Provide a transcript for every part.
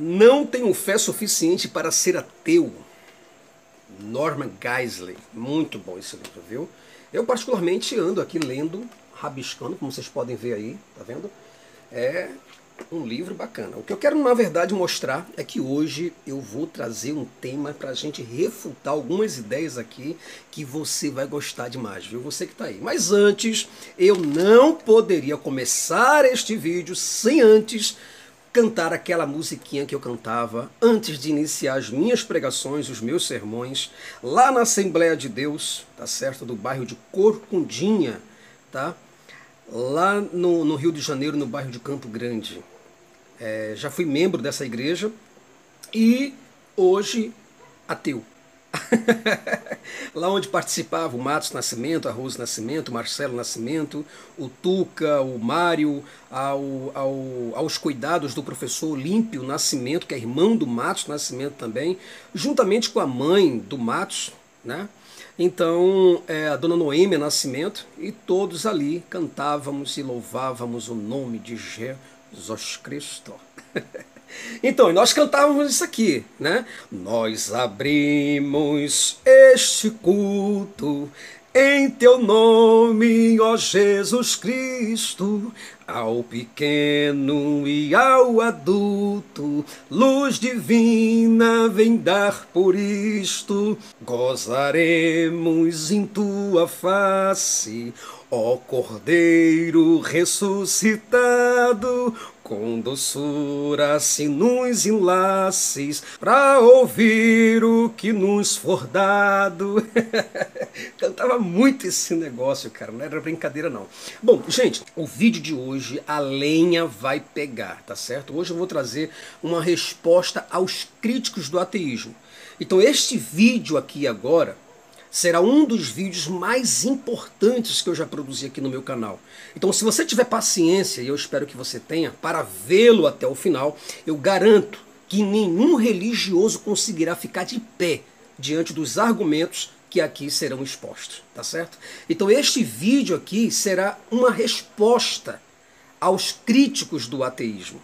Não tenho fé suficiente para ser ateu. Norman Geisler. Muito bom esse livro, viu? Eu particularmente ando aqui lendo, rabiscando, como vocês podem ver aí, tá vendo? É um livro bacana. O que eu quero, na verdade, mostrar é que hoje eu vou trazer um tema para a gente refutar algumas ideias aqui que você vai gostar demais, viu? Você que está aí. Mas antes, eu não poderia começar este vídeo sem antes cantar aquela musiquinha que eu cantava antes de iniciar as minhas pregações, os meus sermões, lá na Assembleia de Deus, tá certo? Do bairro de Corcundinha, tá? Lá no, no Rio de Janeiro, no bairro de Campo Grande. É, já fui membro dessa igreja e hoje ateu. Lá onde participava o Matos Nascimento, a Rose Nascimento, o Marcelo Nascimento, o Tuca, o Mário, ao, ao, aos cuidados do professor Olímpio Nascimento, que é irmão do Matos Nascimento também, juntamente com a mãe do Matos, né? Então, é, a dona Noêmia Nascimento, e todos ali cantávamos e louvávamos o nome de Jesus Cristo. Então, nós cantávamos isso aqui, né? Nós abrimos este culto em teu nome, ó Jesus Cristo, ao pequeno e ao adulto, luz divina vem dar por isto. Gozaremos em tua face, ó Cordeiro ressuscitado, com doçura se nos enlaces, pra ouvir o que nos for dado. Cantava muito esse negócio, cara, não era brincadeira não. Bom, gente, o vídeo de hoje a lenha vai pegar, tá certo? Hoje eu vou trazer uma resposta aos críticos do ateísmo. Então este vídeo aqui agora será um dos vídeos mais importantes que eu já produzi aqui no meu canal. Então, se você tiver paciência, e eu espero que você tenha, para vê-lo até o final, eu garanto que nenhum religioso conseguirá ficar de pé diante dos argumentos que aqui serão expostos, tá certo? Então, este vídeo aqui será uma resposta aos críticos do ateísmo.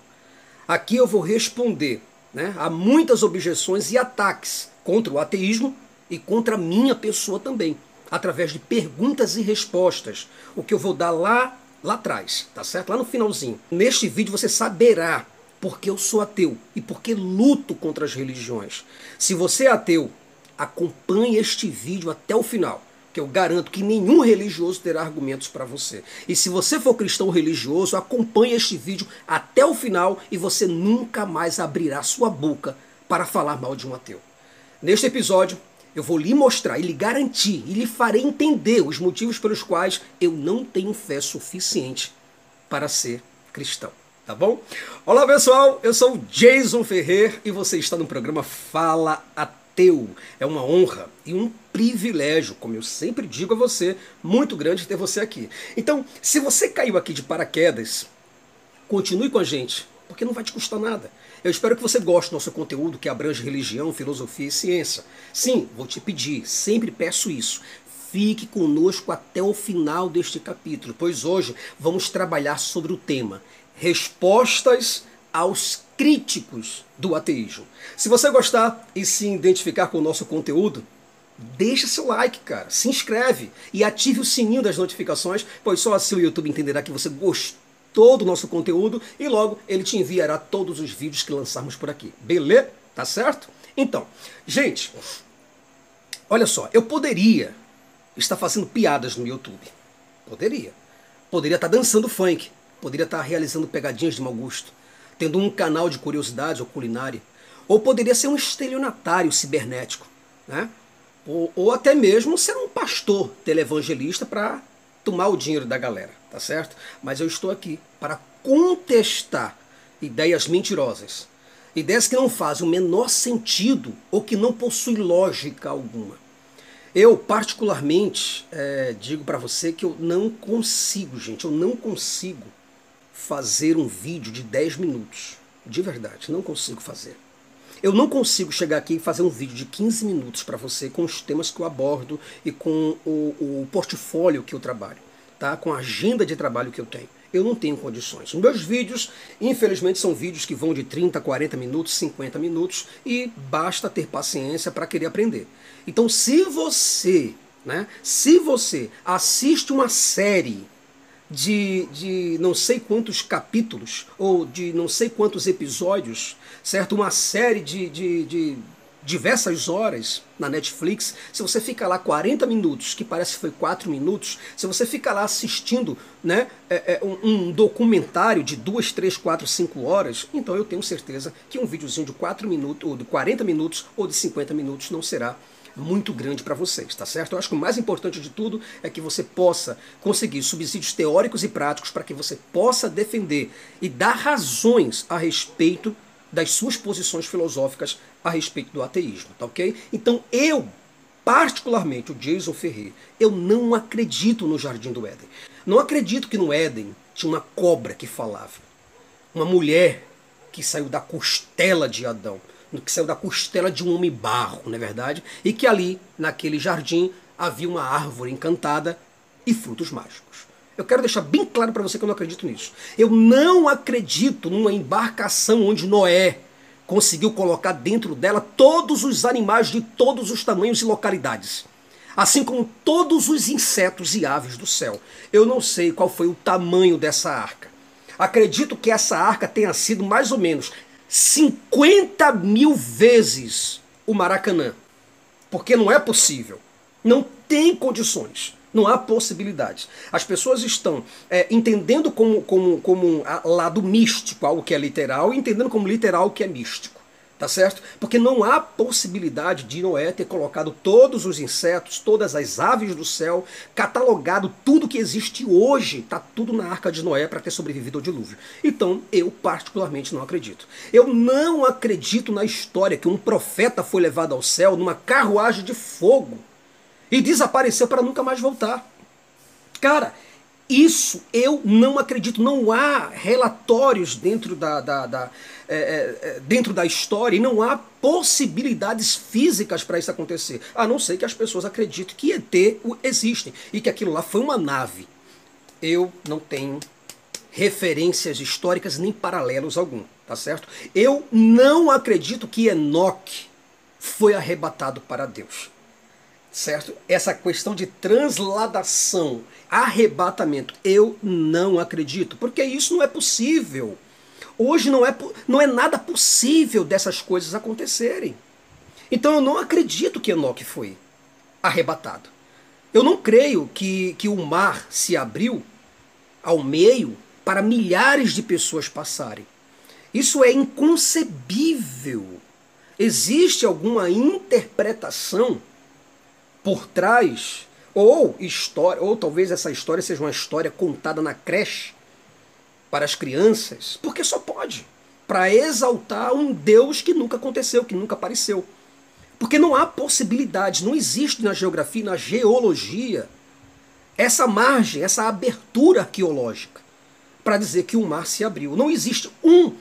Aqui eu vou responder né, a muitas objeções e ataques contra o ateísmo e contra a minha pessoa também, através de perguntas e respostas, o que eu vou dar lá lá atrás, tá certo? Lá no finalzinho. Neste vídeo você saberá porque eu sou ateu e porque luto contra as religiões. Se você é ateu, acompanhe este vídeo até o final, que eu garanto que nenhum religioso terá argumentos para você. E se você for cristão religioso, acompanhe este vídeo até o final e você nunca mais abrirá sua boca para falar mal de um ateu. Neste episódio, eu vou lhe mostrar e lhe garantir e lhe farei entender os motivos pelos quais eu não tenho fé suficiente para ser cristão. Tá bom? Olá pessoal, eu sou Jason Ferrer e você está no programa Fala Ateu. É uma honra e um privilégio, como eu sempre digo a você, muito grande ter você aqui. Então, se você caiu aqui de paraquedas, continue com a gente, porque não vai te custar nada. Eu espero que você goste do nosso conteúdo que abrange religião, filosofia e ciência. Sim, vou te pedir, sempre peço isso. Fique conosco até o final deste capítulo, pois hoje vamos trabalhar sobre o tema Respostas aos críticos do ateísmo. Se você gostar e se identificar com o nosso conteúdo, deixa seu like, cara, se inscreve e ative o sininho das notificações, pois só assim o YouTube entenderá que você gostou todo o nosso conteúdo e logo ele te enviará todos os vídeos que lançarmos por aqui. Beleza? Tá certo? Então, gente, olha só, eu poderia estar fazendo piadas no YouTube. Poderia. Poderia estar dançando funk. Poderia estar realizando pegadinhas de mau gosto. Tendo um canal de curiosidades ou culinária. Ou poderia ser um estelionatário cibernético. Né? Ou, ou até mesmo ser um pastor televangelista para tomar o dinheiro da galera, tá certo? Mas eu estou aqui para contestar ideias mentirosas, ideias que não fazem o menor sentido ou que não possuem lógica alguma. Eu, particularmente, é, digo para você que eu não consigo, gente, eu não consigo fazer um vídeo de 10 minutos. De verdade, não consigo fazer. Eu não consigo chegar aqui e fazer um vídeo de 15 minutos para você com os temas que eu abordo e com o, o portfólio que eu trabalho, tá? com a agenda de trabalho que eu tenho. Eu não tenho condições. Os meus vídeos, infelizmente, são vídeos que vão de 30, 40 minutos, 50 minutos e basta ter paciência para querer aprender. Então, se você, né, se você assiste uma série de, de não sei quantos capítulos ou de não sei quantos episódios, certo? Uma série de, de, de diversas horas na Netflix, se você fica lá 40 minutos, que parece que foi 4 minutos, se você fica lá assistindo né, é, é, um, um, documentário de 2, 3, 4, 5 horas, então eu tenho certeza que um videozinho de 4 minutos, ou de 40 minutos, ou de 50 minutos não será muito grande para vocês, tá certo? Eu acho que o mais importante de tudo é que você possa conseguir subsídios teóricos e práticos para que você possa defender e dar razões a respeito das suas posições filosóficas a respeito do ateísmo, tá ok? Então eu, particularmente o Jason Ferrer, eu não acredito no Jardim do Éden. Não acredito que no Éden tinha uma cobra que falava, uma mulher que saiu da costela de Adão que saiu da costela de um homem barro, não é verdade? E que ali, naquele jardim, havia uma árvore encantada e frutos mágicos. Eu quero deixar bem claro para você que eu não acredito nisso. Eu não acredito numa embarcação onde Noé conseguiu colocar dentro dela todos os animais de todos os tamanhos e localidades. Assim como todos os insetos e aves do céu. Eu não sei qual foi o tamanho dessa arca. Acredito que essa arca tenha sido mais ou menos 50 mil vezes o Maracanã. Porque não é possível. Não tem condições. Não há possibilidades. As pessoas estão é, entendendo como, como, como um lado místico algo que é literal e entendendo como literal o que é místico. Tá certo? Porque não há possibilidade de Noé ter colocado todos os insetos, todas as aves do céu, catalogado tudo que existe hoje, tá tudo na arca de Noé para ter sobrevivido ao dilúvio. Então, eu particularmente não acredito. Eu não acredito na história que um profeta foi levado ao céu numa carruagem de fogo e desapareceu para nunca mais voltar. Cara, isso eu não acredito. Não há relatórios dentro da, da, da é, é, é, dentro da história e não há possibilidades físicas para isso acontecer. A não ser que as pessoas acreditem que ET existem e que aquilo lá foi uma nave. Eu não tenho referências históricas nem paralelos algum, tá certo? Eu não acredito que Enoque foi arrebatado para Deus certo? Essa questão de transladação, arrebatamento, eu não acredito, porque isso não é possível. Hoje não é, não é nada possível dessas coisas acontecerem. Então eu não acredito que Enoque foi arrebatado. Eu não creio que, que o mar se abriu ao meio para milhares de pessoas passarem. Isso é inconcebível. Existe alguma interpretação por trás, ou história, ou talvez essa história seja uma história contada na creche para as crianças, porque só pode, para exaltar um Deus que nunca aconteceu, que nunca apareceu. Porque não há possibilidade, não existe na geografia, na geologia, essa margem, essa abertura arqueológica para dizer que o mar se abriu. Não existe um,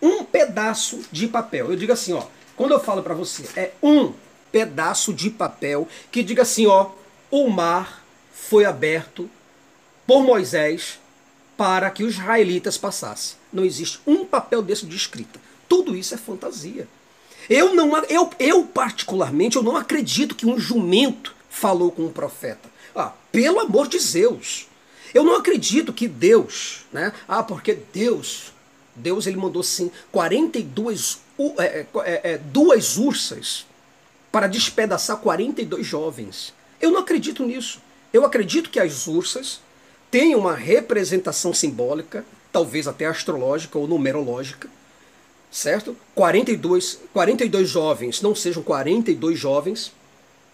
um pedaço de papel. Eu digo assim, ó, quando eu falo para você, é um pedaço de papel que diga assim, ó, o mar foi aberto por Moisés para que os israelitas passassem. Não existe um papel desse de escrita. Tudo isso é fantasia. Eu não, eu, eu particularmente, eu não acredito que um jumento falou com um profeta. Ah, pelo amor de Deus. Eu não acredito que Deus, né? Ah, porque Deus, Deus ele mandou sim 42 é, é, é, duas ursas para despedaçar 42 jovens. Eu não acredito nisso. Eu acredito que as ursas têm uma representação simbólica, talvez até astrológica ou numerológica, certo? 42, 42 jovens não sejam 42 jovens,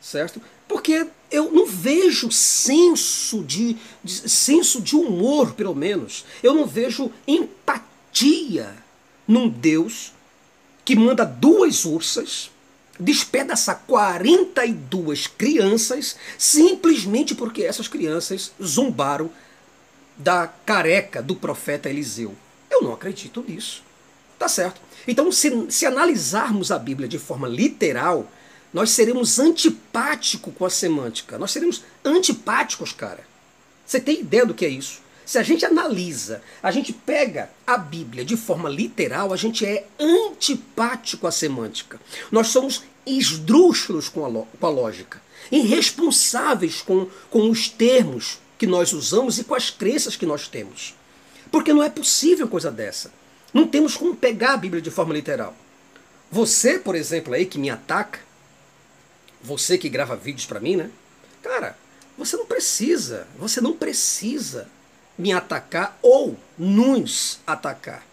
certo? Porque eu não vejo senso de, de, senso de humor, pelo menos. Eu não vejo empatia num Deus que manda duas ursas despedaçar 42 crianças simplesmente porque essas crianças zombaram da careca do profeta Eliseu. Eu não acredito nisso. Tá certo? Então, se, se analisarmos a Bíblia de forma literal, nós seremos antipáticos com a semântica. Nós seremos antipáticos, cara. Você tem ideia do que é isso? Se a gente analisa, a gente pega a Bíblia de forma literal, a gente é antipático à semântica. Nós somos esdrúxulos com a, com a lógica, irresponsáveis com, com os termos que nós usamos e com as crenças que nós temos. Porque não é possível coisa dessa. Não temos como pegar a Bíblia de forma literal. Você, por exemplo, aí que me ataca, você que grava vídeos para mim, né? Cara, você não precisa, você não precisa me atacar ou nos atacar.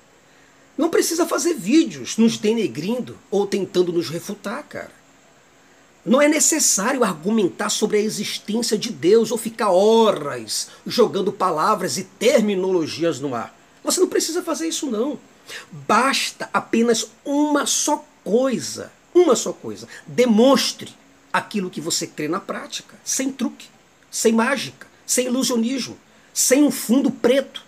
Não precisa fazer vídeos nos denegrindo ou tentando nos refutar, cara. Não é necessário argumentar sobre a existência de Deus ou ficar horas jogando palavras e terminologias no ar. Você não precisa fazer isso, não. Basta apenas uma só coisa. Uma só coisa. Demonstre aquilo que você crê na prática, sem truque, sem mágica, sem ilusionismo, sem um fundo preto.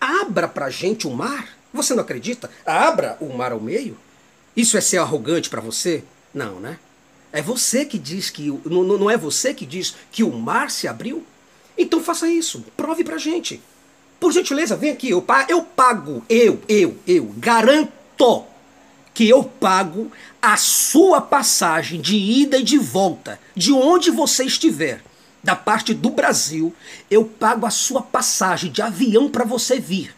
Abra pra gente o mar. Você não acredita? Abra o mar ao meio. Isso é ser arrogante para você? Não, né? É você que diz que. Não, não é você que diz que o mar se abriu? Então faça isso. Prove pra gente. Por gentileza, vem aqui. Eu, eu pago, eu, eu, eu, garanto que eu pago a sua passagem de ida e de volta, de onde você estiver, da parte do Brasil, eu pago a sua passagem de avião para você vir.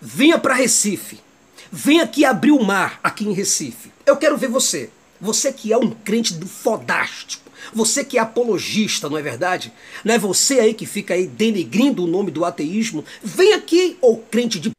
Venha para Recife. Venha aqui abrir o mar aqui em Recife. Eu quero ver você. Você que é um crente do fodástico. Você que é apologista, não é verdade? Não é você aí que fica aí denegrindo o nome do ateísmo? Vem aqui, ô crente de.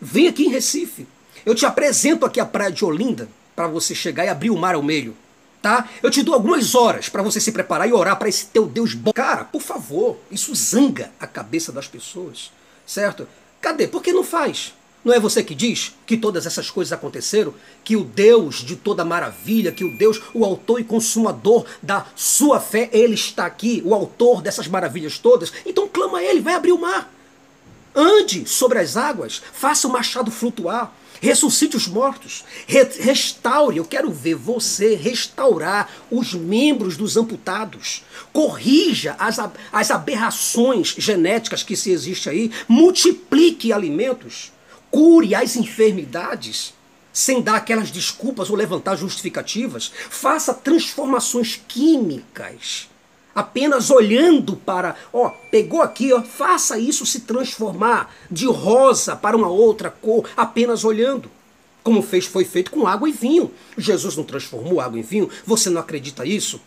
Vem aqui em Recife. Eu te apresento aqui a praia de Olinda para você chegar e abrir o mar ao meio. Tá? Eu te dou algumas horas para você se preparar e orar para esse teu Deus bom. Cara, por favor, isso zanga a cabeça das pessoas, certo? Cadê? Por que não faz? Não é você que diz que todas essas coisas aconteceram? Que o Deus de toda maravilha, que o Deus, o autor e consumador da sua fé, ele está aqui, o autor dessas maravilhas todas. Então clama a ele, vai abrir o mar. Ande sobre as águas, faça o machado flutuar, ressuscite os mortos, re restaure. Eu quero ver você restaurar os membros dos amputados. Corrija as, as aberrações genéticas que se existe aí, multiplique alimentos cure as enfermidades, sem dar aquelas desculpas ou levantar justificativas. Faça transformações químicas. Apenas olhando para, ó, pegou aqui, ó, faça isso se transformar de rosa para uma outra cor, apenas olhando. Como fez, foi feito com água e vinho. Jesus não transformou água em vinho. Você não acredita isso?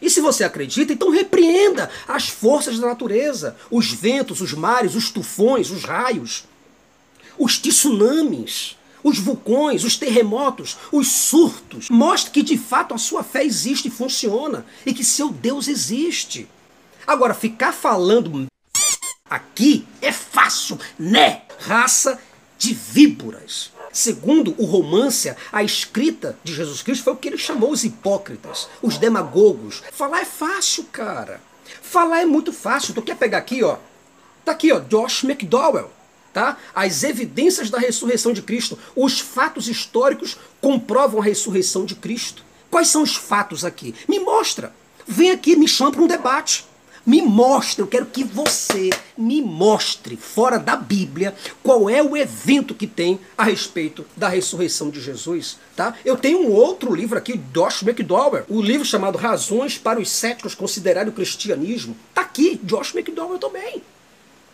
E se você acredita, então repreenda as forças da natureza, os ventos, os mares, os tufões, os raios os tsunamis, os vulcões, os terremotos, os surtos. Mostre que de fato a sua fé existe e funciona e que seu Deus existe. Agora, ficar falando aqui é fácil, né? Raça de víboras. Segundo o romance, a escrita de Jesus Cristo foi o que ele chamou os hipócritas, os demagogos. Falar é fácil, cara. Falar é muito fácil. Tu quer pegar aqui, ó? Tá aqui, ó, Josh McDowell tá? As evidências da ressurreição de Cristo, os fatos históricos comprovam a ressurreição de Cristo. Quais são os fatos aqui? Me mostra. Vem aqui, me chama para um debate. Me mostre, eu quero que você me mostre, fora da Bíblia, qual é o evento que tem a respeito da ressurreição de Jesus. Tá? Eu tenho um outro livro aqui, Josh McDowell, o um livro chamado Razões para os Céticos Considerarem o Cristianismo. Está aqui, Josh McDowell também.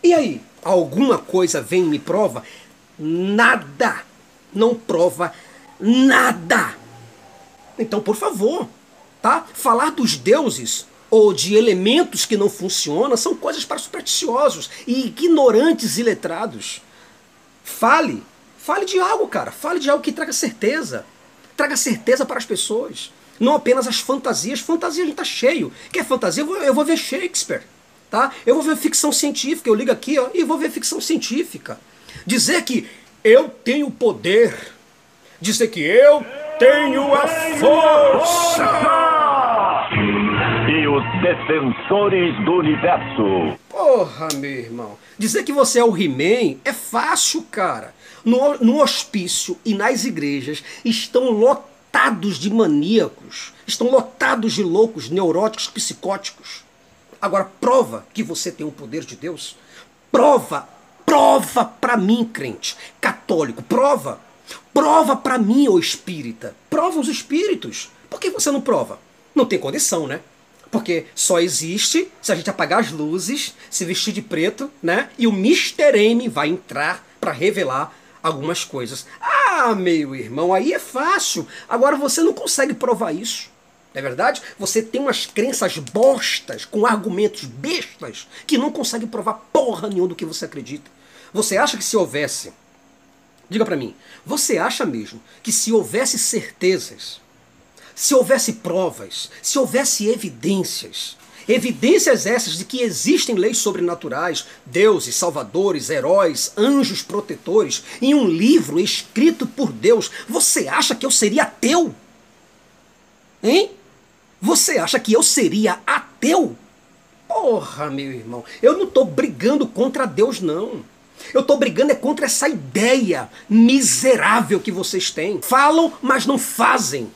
E aí, alguma coisa vem e me prova? Nada. Não prova nada. Então, por favor, tá? Falar dos deuses ou de elementos que não funcionam são coisas para supersticiosos e ignorantes e letrados. Fale, fale de algo, cara. Fale de algo que traga certeza. Traga certeza para as pessoas. Não apenas as fantasias. Fantasia a gente tá cheio. Quer fantasia? Eu vou, eu vou ver Shakespeare tá? Eu vou ver ficção científica, eu ligo aqui ó, e vou ver ficção científica. Dizer que eu tenho poder, dizer que eu tenho a força. E os defensores do universo. Porra, meu irmão. Dizer que você é o He-Man é fácil, cara. No, no hospício e nas igrejas estão lotados de maníacos, estão lotados de loucos, neuróticos, psicóticos. Agora, prova que você tem o poder de Deus. Prova, prova para mim, crente, católico, prova. Prova para mim, ô espírita. Prova os espíritos. Por que você não prova? Não tem condição, né? Porque só existe se a gente apagar as luzes, se vestir de preto, né? E o Mr. M vai entrar para revelar algumas coisas. Ah, meu irmão, aí é fácil. Agora você não consegue provar isso. É verdade? Você tem umas crenças bostas, com argumentos bestas, que não consegue provar porra nenhuma do que você acredita. Você acha que se houvesse. Diga para mim, você acha mesmo que se houvesse certezas, se houvesse provas, se houvesse evidências, evidências essas de que existem leis sobrenaturais, deuses, salvadores, heróis, anjos protetores, em um livro escrito por Deus, você acha que eu seria ateu? Hein? Você acha que eu seria ateu? Porra, meu irmão, eu não estou brigando contra Deus, não. Eu estou brigando é contra essa ideia miserável que vocês têm. Falam, mas não fazem.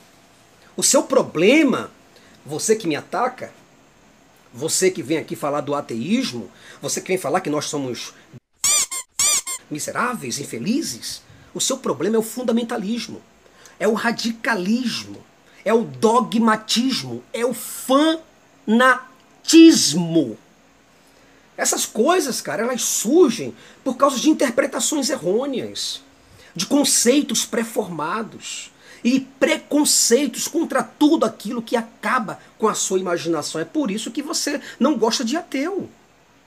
O seu problema, você que me ataca, você que vem aqui falar do ateísmo, você que vem falar que nós somos miseráveis, infelizes, o seu problema é o fundamentalismo, é o radicalismo, é o dogmatismo, é o fanatismo. Essas coisas, cara, elas surgem por causa de interpretações errôneas, de conceitos pré-formados e preconceitos contra tudo aquilo que acaba com a sua imaginação. É por isso que você não gosta de ateu.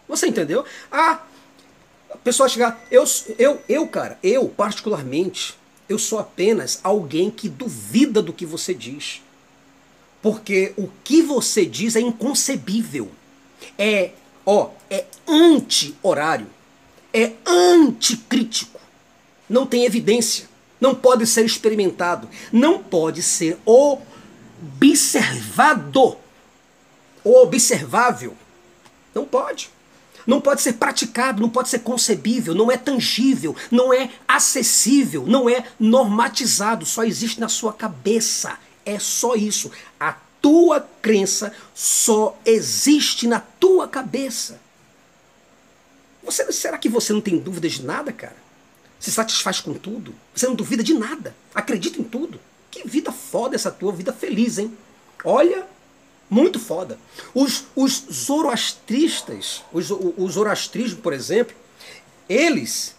Você entendeu? Ah, a pessoa chegar, eu, eu, eu, cara, eu particularmente, eu sou apenas alguém que duvida do que você diz. Porque o que você diz é inconcebível. É ó, é anti-horário, é anticrítico, não tem evidência, não pode ser experimentado, não pode ser observado, observável, não pode. Não pode ser praticado, não pode ser concebível, não é tangível, não é acessível, não é normatizado, só existe na sua cabeça. É só isso. A tua crença só existe na tua cabeça. Você, será que você não tem dúvidas de nada, cara? Se satisfaz com tudo? Você não duvida de nada? Acredita em tudo? Que vida foda essa tua, vida feliz, hein? Olha, muito foda. Os, os zoroastristas, os, o, o zoroastrismo, por exemplo, eles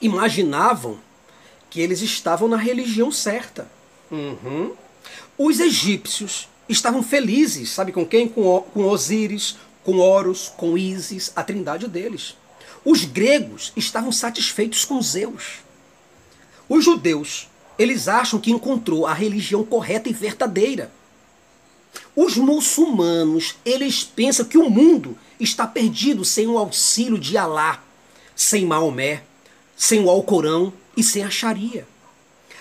imaginavam que eles estavam na religião certa. Uhum. Os egípcios estavam felizes, sabe com quem? Com, com Osíris, com Horus, com Ísis, a trindade deles. Os gregos estavam satisfeitos com Zeus. Os judeus, eles acham que encontrou a religião correta e verdadeira. Os muçulmanos, eles pensam que o mundo está perdido sem o auxílio de Alá, sem Maomé, sem o Alcorão e sem a Sharia.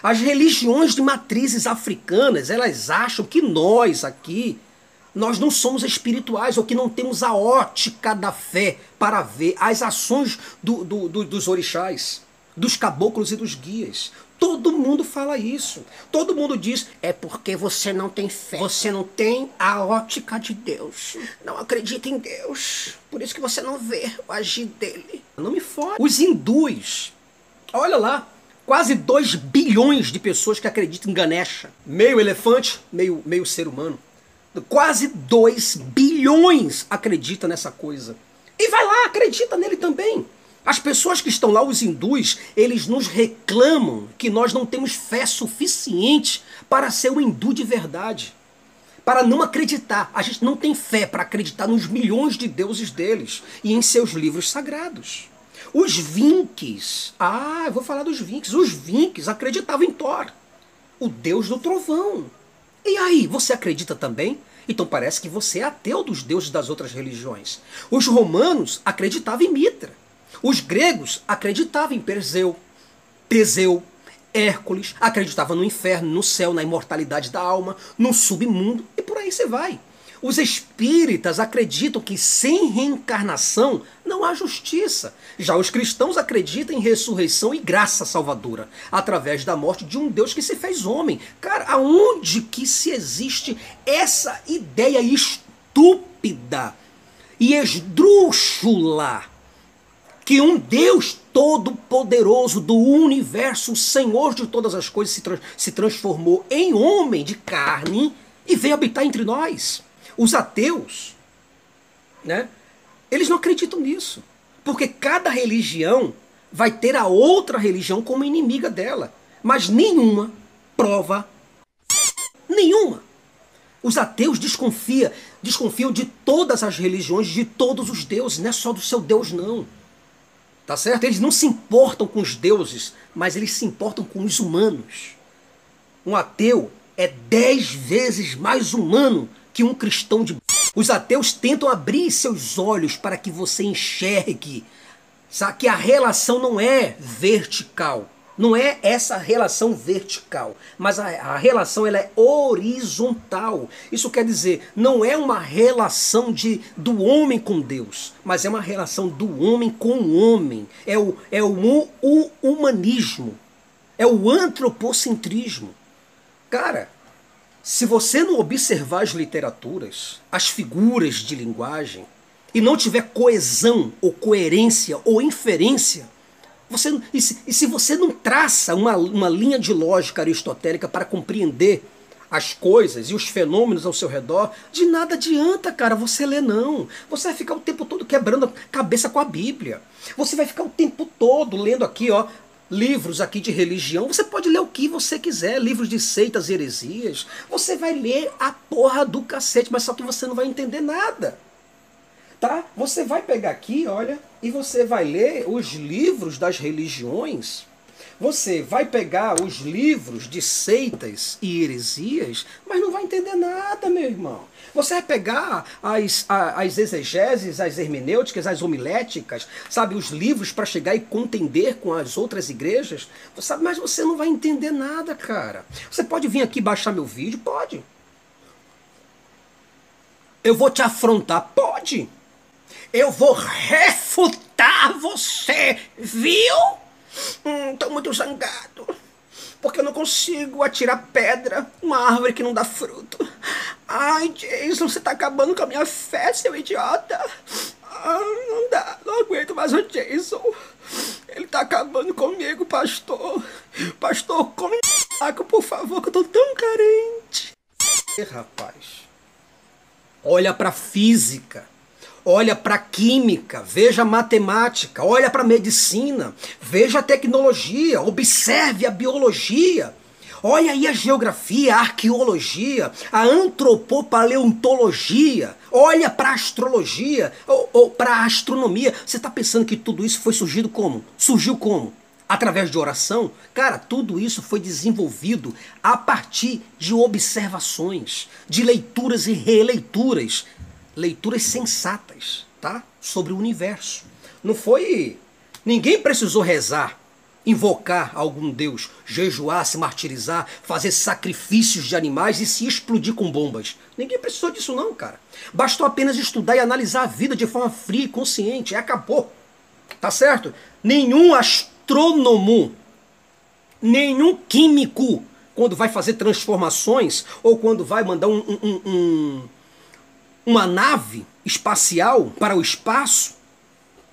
As religiões de matrizes africanas, elas acham que nós aqui, nós não somos espirituais ou que não temos a ótica da fé para ver as ações do, do, do, dos orixás, dos caboclos e dos guias. Todo mundo fala isso. Todo mundo diz: é porque você não tem fé. Você não tem a ótica de Deus. Não acredita em Deus. Por isso que você não vê o agir dele. Não me fode. Os hindus, olha lá, quase 2 bilhões de pessoas que acreditam em Ganesha. Meio elefante, meio, meio ser humano. Quase 2 bilhões acreditam nessa coisa. E vai lá, acredita nele também. As pessoas que estão lá, os hindus, eles nos reclamam que nós não temos fé suficiente para ser um hindu de verdade. Para não acreditar. A gente não tem fé para acreditar nos milhões de deuses deles e em seus livros sagrados. Os Vinks, ah, eu vou falar dos Vinks. Os Vinks acreditavam em Thor, o deus do trovão. E aí, você acredita também? Então parece que você é ateu dos deuses das outras religiões. Os romanos acreditavam em Mitra. Os gregos acreditavam em Perseu, Teseu, Hércules, acreditavam no inferno, no céu, na imortalidade da alma, no submundo e por aí você vai. Os espíritas acreditam que sem reencarnação não há justiça. Já os cristãos acreditam em ressurreição e graça salvadora, através da morte de um Deus que se fez homem. Cara, aonde que se existe essa ideia estúpida e esdrúxula que um Deus todo-poderoso do universo, Senhor de todas as coisas, se, tra se transformou em homem de carne e veio habitar entre nós. Os ateus, né? Eles não acreditam nisso. Porque cada religião vai ter a outra religião como inimiga dela. Mas nenhuma prova nenhuma. Os ateus desconfiam, desconfiam de todas as religiões, de todos os deuses, não é só do seu Deus, não. Tá certo? Eles não se importam com os deuses, mas eles se importam com os humanos. Um ateu é dez vezes mais humano que um cristão de. Os ateus tentam abrir seus olhos para que você enxergue sabe, que a relação não é vertical. Não é essa relação vertical, mas a, a, relação ela é horizontal. Isso quer dizer, não é uma relação de, do homem com Deus, mas é uma relação do homem com o homem. É o, é o, o humanismo, é o antropocentrismo. Cara, se você não observar as literaturas, as figuras de linguagem, e não tiver coesão ou coerência ou inferência, você, e, se, e se você não traça uma, uma linha de lógica aristotélica para compreender as coisas e os fenômenos ao seu redor, de nada adianta, cara, você ler não. Você vai ficar o tempo todo quebrando a cabeça com a Bíblia. Você vai ficar o tempo todo lendo aqui, ó, livros aqui de religião. Você pode ler o que você quiser, livros de seitas e heresias. Você vai ler a porra do cacete, mas só que você não vai entender nada. Tá? Você vai pegar aqui, olha, e você vai ler os livros das religiões. Você vai pegar os livros de seitas e heresias, mas não vai entender nada, meu irmão. Você vai pegar as, as exegeses, as hermenêuticas, as homiléticas, sabe, os livros para chegar e contender com as outras igrejas, sabe, mas você não vai entender nada, cara. Você pode vir aqui baixar meu vídeo? Pode. Eu vou te afrontar? Pode. Eu vou refutar você, viu? Hum, tô muito zangado. Porque eu não consigo atirar pedra numa árvore que não dá fruto. Ai, Jason, você tá acabando com a minha fé, seu idiota. Ah, não dá, não aguento mais o Jason. Ele tá acabando comigo, pastor. Pastor, come saco, por favor, que eu tô tão carente. Rapaz, olha pra física olha para química, veja matemática, olha para medicina, veja a tecnologia, observe a biologia. Olha aí a geografia, a arqueologia, a antropopaleontologia. Olha para a astrologia ou, ou para a astronomia. Você está pensando que tudo isso foi surgido como? Surgiu como? Através de oração? Cara, tudo isso foi desenvolvido a partir de observações, de leituras e releituras leituras sensatas, tá? Sobre o universo. Não foi. Ninguém precisou rezar, invocar algum Deus, jejuar, se martirizar, fazer sacrifícios de animais e se explodir com bombas. Ninguém precisou disso, não, cara. Bastou apenas estudar e analisar a vida de forma fria e consciente. E acabou. Tá certo? Nenhum astrônomo, nenhum químico, quando vai fazer transformações ou quando vai mandar um, um, um uma nave espacial para o espaço,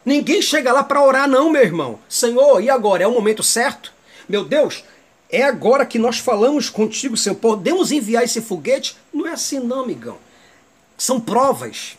ninguém chega lá para orar, não, meu irmão. Senhor, e agora? É o momento certo? Meu Deus, é agora que nós falamos contigo, Senhor. Podemos enviar esse foguete? Não é assim, não, amigão. São provas.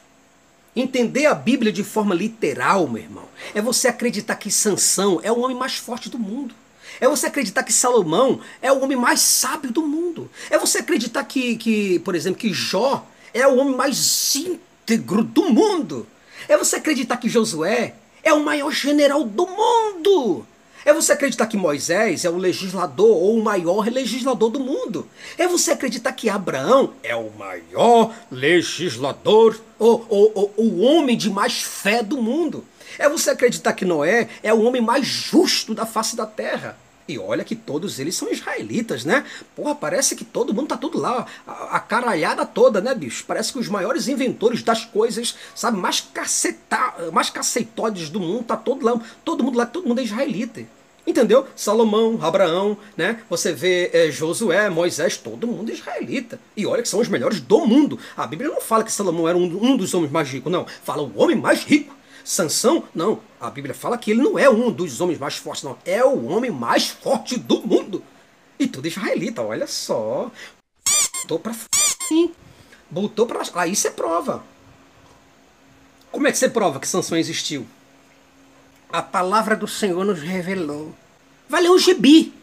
Entender a Bíblia de forma literal, meu irmão, é você acreditar que Sansão é o homem mais forte do mundo. É você acreditar que Salomão é o homem mais sábio do mundo. É você acreditar que, que por exemplo, que Jó é o homem mais íntegro do mundo. É você acreditar que Josué é o maior general do mundo. É você acreditar que Moisés é o legislador ou o maior legislador do mundo. É você acreditar que Abraão é o maior legislador ou, ou, ou o homem de mais fé do mundo. É você acreditar que Noé é o homem mais justo da face da terra. E olha que todos eles são israelitas, né? Porra, parece que todo mundo tá tudo lá, a, a caralhada toda, né, bicho? Parece que os maiores inventores das coisas, sabe, mais, caceta, mais caceitodes do mundo, tá todo lá, todo mundo lá, todo mundo é israelita. Entendeu? Salomão, Abraão, né? Você vê é, Josué, Moisés, todo mundo israelita. E olha que são os melhores do mundo. A Bíblia não fala que Salomão era um, um dos homens mais ricos, não. Fala o homem mais rico. Sansão, não. A Bíblia fala que ele não é um dos homens mais fortes, não. É o homem mais forte do mundo. E tudo israelita, olha só. Botou pra f... Botou pra. Aí você prova. Como é que você prova que Sansão existiu? A palavra do Senhor nos revelou. Vai ler um gibi.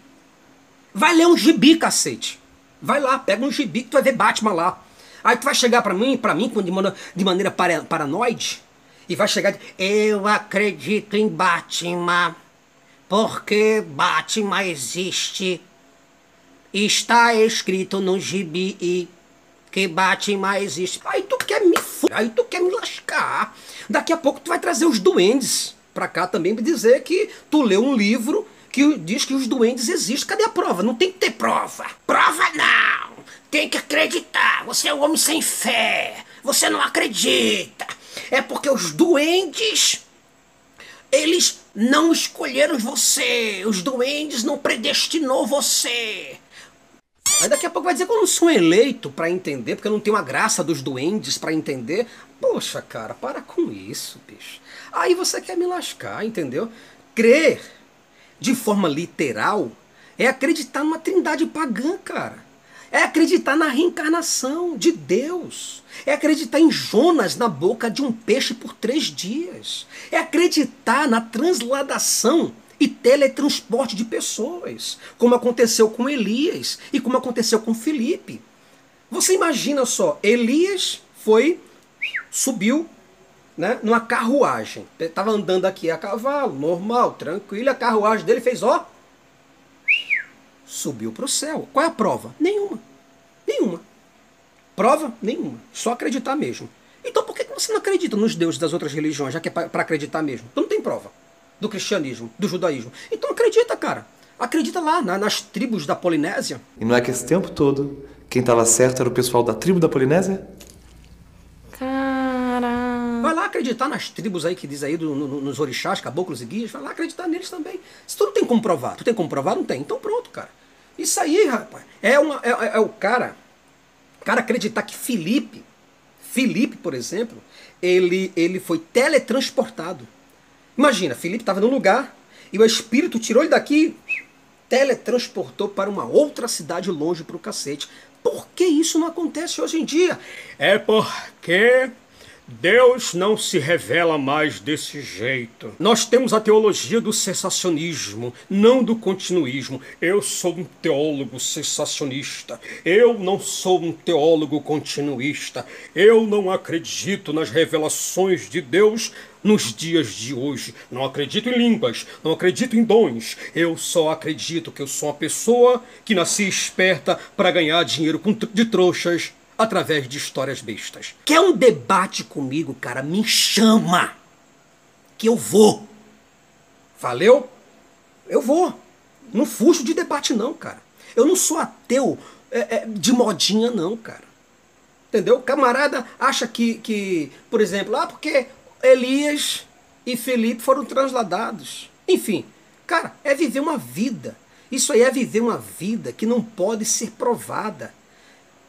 Vai ler um gibi, cacete. Vai lá, pega um gibi que tu vai ver Batman lá. Aí tu vai chegar para mim, para mim, de maneira paranoide, e vai chegar, eu acredito em Batman, porque Batman existe. Está escrito no gibi que Batman existe. Aí tu quer me f... aí tu quer me lascar. Daqui a pouco tu vai trazer os duendes para cá também para dizer que tu leu um livro que diz que os duendes existem. Cadê a prova? Não tem que ter prova. Prova não! Tem que acreditar. Você é um homem sem fé. Você não acredita. É porque os duendes eles não escolheram você. Os duendes não predestinou você. Aí daqui a pouco vai dizer que eu não sou eleito para entender, porque eu não tenho a graça dos duendes para entender. Poxa, cara, para com isso, bicho. Aí você quer me lascar, entendeu? Crer de forma literal é acreditar numa trindade pagã, cara. É acreditar na reencarnação de Deus. É acreditar em Jonas na boca de um peixe por três dias. É acreditar na transladação e teletransporte de pessoas, como aconteceu com Elias e como aconteceu com Felipe. Você imagina só, Elias foi, subiu né, numa carruagem. Ele estava andando aqui a cavalo, normal, tranquilo. A carruagem dele fez, ó, subiu para o céu. Qual é a prova? Nenhuma. Nenhuma. Prova? Nenhuma. Só acreditar mesmo. Então por que você não acredita nos deuses das outras religiões, já que é para acreditar mesmo? Então não tem prova. Do cristianismo, do judaísmo. Então acredita, cara. Acredita lá, na, nas tribos da Polinésia. E não é que esse tempo todo, quem estava certo era o pessoal da tribo da Polinésia? Vai lá acreditar nas tribos aí que diz aí do, no, nos orixás, caboclos e guias. Vai lá acreditar neles também. Se tu não tem como provar, tu tem como provar? Não tem. Então pronto, cara. Isso aí, rapaz, é, uma, é, é, é o cara, cara acreditar que Felipe, Felipe, por exemplo, ele, ele foi teletransportado. Imagina, Felipe estava num lugar e o Espírito tirou ele daqui teletransportou para uma outra cidade longe para o cacete. Por que isso não acontece hoje em dia? É porque Deus não se revela mais desse jeito. Nós temos a teologia do cessacionismo, não do continuismo. Eu sou um teólogo cessacionista. Eu não sou um teólogo continuista. Eu não acredito nas revelações de Deus nos dias de hoje. Não acredito em línguas, não acredito em dons. Eu só acredito que eu sou uma pessoa que nasci esperta para ganhar dinheiro de trouxas através de histórias bestas. Quer um debate comigo, cara? Me chama. Que eu vou. Valeu? Eu vou. Não fujo de debate, não, cara. Eu não sou ateu é, é, de modinha, não, cara. Entendeu? Camarada acha que, que, por exemplo, ah, porque Elias e Felipe foram transladados. Enfim, cara, é viver uma vida. Isso aí é viver uma vida que não pode ser provada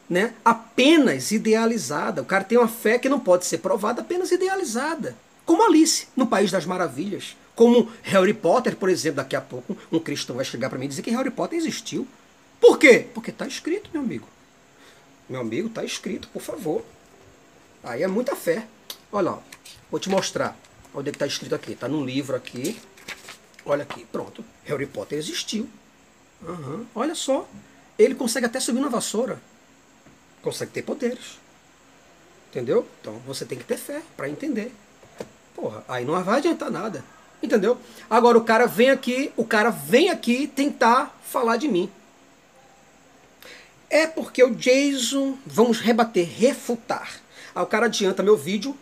né, apenas idealizada. O cara tem uma fé que não pode ser provada, apenas idealizada. Como Alice, no País das Maravilhas. Como Harry Potter, por exemplo, daqui a pouco um cristão vai chegar para mim e dizer que Harry Potter existiu. Por quê? Porque está escrito, meu amigo. Meu amigo, está escrito, por favor. Aí é muita fé. Olha lá, vou te mostrar. Onde é está escrito aqui? Está num livro aqui. Olha aqui, pronto. Harry Potter existiu. Uhum. Olha só. Ele consegue até subir na vassoura consegue ter poderes. Entendeu? Então você tem que ter fé para entender. Porra, aí não vai adiantar nada. Entendeu? Agora o cara vem aqui, o cara vem aqui tentar falar de mim. É porque o Jason, vamos rebater, refutar. Aí o cara adianta meu vídeo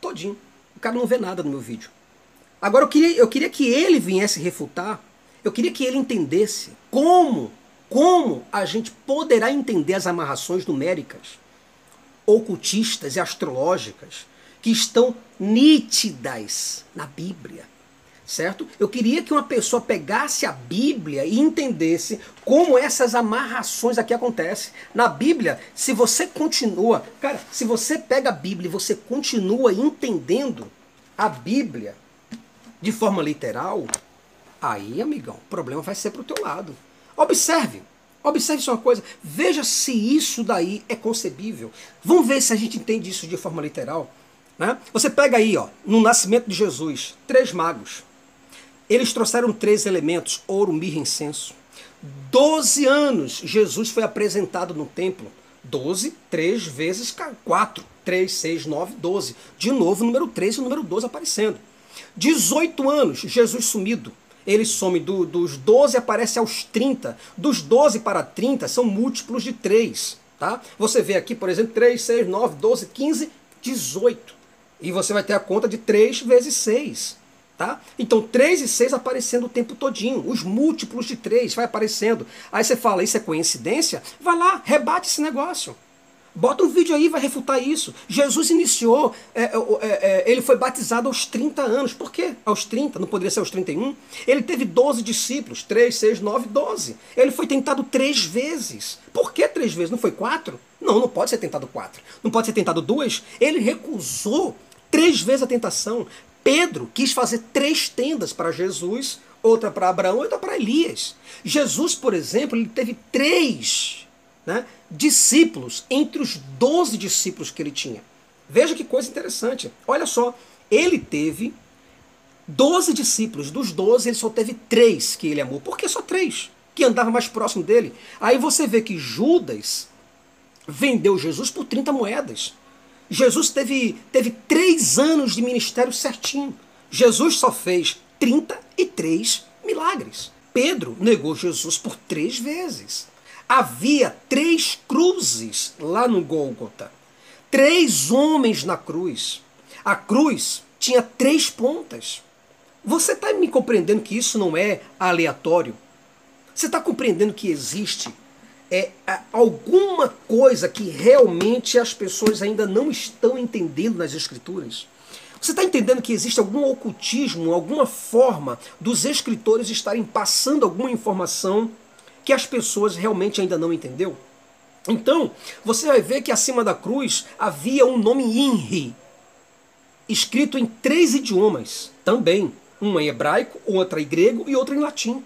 todinho. O cara não vê nada no meu vídeo. Agora eu queria, eu queria que ele viesse refutar, eu queria que ele entendesse como como a gente poderá entender as amarrações numéricas, ocultistas e astrológicas que estão nítidas na Bíblia? certo? Eu queria que uma pessoa pegasse a Bíblia e entendesse como essas amarrações aqui acontecem. Na Bíblia, se você continua, cara, se você pega a Bíblia e você continua entendendo a Bíblia de forma literal, aí, amigão, o problema vai ser pro teu lado. Observe, observe só uma coisa, veja se isso daí é concebível. Vamos ver se a gente entende isso de forma literal. Né? Você pega aí, ó, no nascimento de Jesus, três magos. Eles trouxeram três elementos: ouro, mirra e incenso. Doze anos Jesus foi apresentado no templo. Doze, três vezes quatro. Três, seis, nove, doze. De novo, número três e o número doze aparecendo. 18 anos, Jesus sumido. Ele some do, dos 12 aparece aos 30. Dos 12 para 30 são múltiplos de 3. Tá? Você vê aqui, por exemplo, 3, 6, 9, 12, 15, 18. E você vai ter a conta de 3 vezes 6. Tá? Então 3 e 6 aparecendo o tempo todinho, os múltiplos de 3 vai aparecendo. Aí você fala, isso é coincidência? Vai lá, rebate esse negócio. Bota um vídeo aí, vai refutar isso. Jesus iniciou, é, é, é, ele foi batizado aos 30 anos. Por quê? Aos 30, não poderia ser aos 31? Ele teve 12 discípulos, 3, 6, 9, 12. Ele foi tentado três vezes. Por que três vezes? Não foi quatro? Não, não pode ser tentado quatro. Não pode ser tentado duas? Ele recusou três vezes a tentação. Pedro quis fazer três tendas para Jesus, outra para Abraão, outra para Elias. Jesus, por exemplo, ele teve três né, discípulos entre os doze discípulos que ele tinha. Veja que coisa interessante. Olha só, ele teve doze discípulos. Dos doze, ele só teve três que ele amou. Por que só três? Que andava mais próximo dele. Aí você vê que Judas vendeu Jesus por 30 moedas. Jesus teve, teve três anos de ministério certinho. Jesus só fez 33 milagres. Pedro negou Jesus por três vezes. Havia três cruzes lá no Gólgota. Três homens na cruz. A cruz tinha três pontas. Você está me compreendendo que isso não é aleatório? Você está compreendendo que existe é alguma coisa que realmente as pessoas ainda não estão entendendo nas escrituras. Você está entendendo que existe algum ocultismo, alguma forma dos escritores estarem passando alguma informação que as pessoas realmente ainda não entendeu? Então, você vai ver que acima da cruz havia um nome INRI, escrito em três idiomas também, uma em hebraico, outra em grego e outra em latim.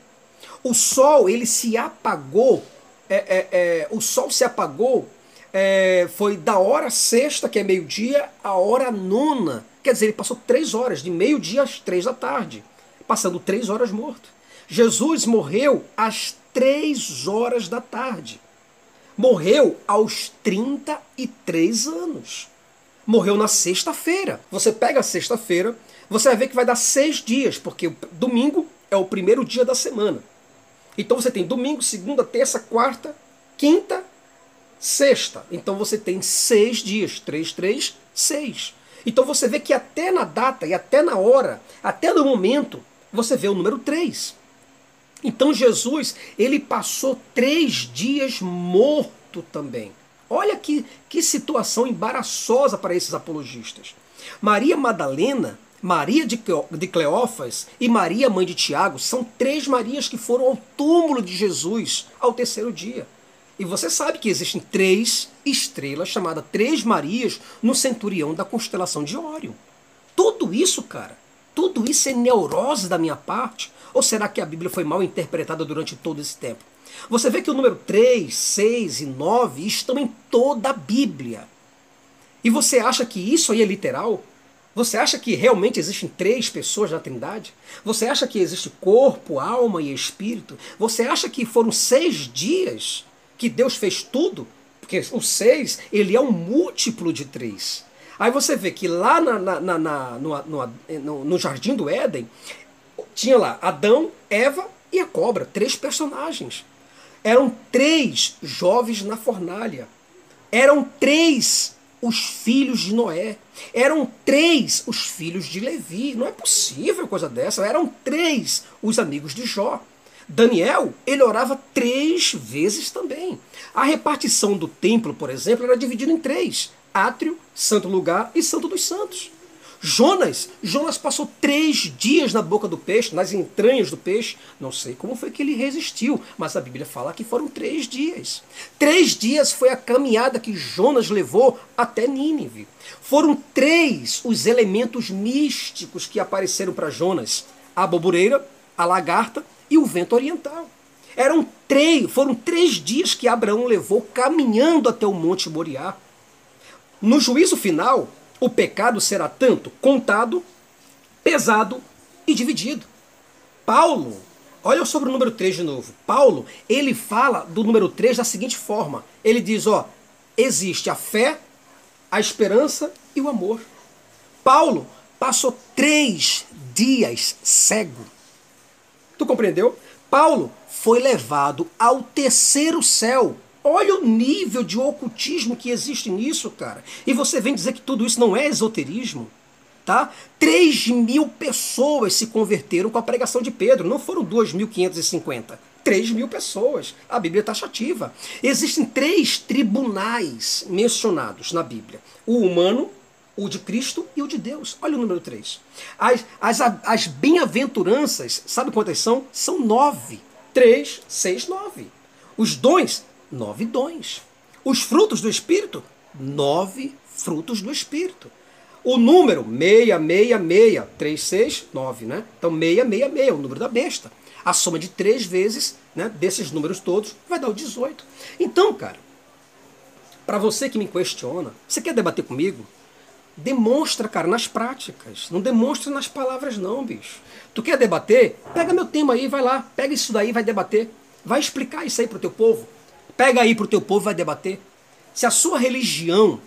O sol ele se apagou é, é, é, o sol se apagou, é, foi da hora sexta, que é meio-dia, a hora nona. Quer dizer, ele passou três horas, de meio-dia às três da tarde, passando três horas morto. Jesus morreu às três horas da tarde. Morreu aos 33 anos. Morreu na sexta-feira. Você pega a sexta-feira, você vai ver que vai dar seis dias, porque domingo é o primeiro dia da semana. Então você tem domingo, segunda, terça, quarta, quinta, sexta. Então você tem seis dias. Três, três, seis. Então você vê que até na data e até na hora, até no momento, você vê o número três. Então Jesus, ele passou três dias morto também. Olha que, que situação embaraçosa para esses apologistas. Maria Madalena Maria de Cleófas e Maria, mãe de Tiago, são três Marias que foram ao túmulo de Jesus ao terceiro dia. E você sabe que existem três estrelas chamadas Três Marias no centurião da constelação de Órion. Tudo isso, cara, tudo isso é neurose da minha parte? Ou será que a Bíblia foi mal interpretada durante todo esse tempo? Você vê que o número 3, 6 e 9 estão em toda a Bíblia. E você acha que isso aí é literal? Você acha que realmente existem três pessoas na Trindade? Você acha que existe corpo, alma e espírito? Você acha que foram seis dias que Deus fez tudo? Porque o seis, ele é um múltiplo de três. Aí você vê que lá na, na, na, no, no, no Jardim do Éden, tinha lá Adão, Eva e a cobra, três personagens. Eram três jovens na fornalha. Eram três os filhos de Noé. Eram três os filhos de Levi. Não é possível coisa dessa. Eram três os amigos de Jó. Daniel, ele orava três vezes também. A repartição do templo, por exemplo, era dividida em três: átrio, santo lugar e santo dos santos. Jonas, Jonas passou três dias na boca do peixe, nas entranhas do peixe. Não sei como foi que ele resistiu, mas a Bíblia fala que foram três dias. Três dias foi a caminhada que Jonas levou até Nínive. Foram três os elementos místicos que apareceram para Jonas: a bobureira, a lagarta e o vento oriental. Eram três, foram três dias que Abraão levou caminhando até o Monte Moriá. No juízo final, o pecado será tanto contado, pesado e dividido. Paulo, olha sobre o número 3 de novo. Paulo, ele fala do número 3 da seguinte forma: ele diz, ó, existe a fé, a esperança e o amor. Paulo passou três dias cego. Tu compreendeu? Paulo foi levado ao terceiro céu Olha o nível de ocultismo que existe nisso, cara. E você vem dizer que tudo isso não é esoterismo? Tá? 3 mil pessoas se converteram com a pregação de Pedro. Não foram 2.550. 3 mil pessoas. A Bíblia é taxativa. Existem três tribunais mencionados na Bíblia: o humano, o de Cristo e o de Deus. Olha o número 3. As, as, as bem-aventuranças, sabe quantas são? São nove. 3, 6, 9. Os dons nove dons. Os frutos do Espírito, nove frutos do Espírito. O número 666, 369, né? Então 666 é o número da besta. A soma de três vezes né, desses números todos vai dar o 18. Então, cara, para você que me questiona, você quer debater comigo? Demonstra, cara, nas práticas. Não demonstra nas palavras, não, bicho. Tu quer debater? Pega meu tema aí, vai lá. Pega isso daí, vai debater. Vai explicar isso aí pro teu povo. Pega aí para o teu povo vai debater. Se a sua religião.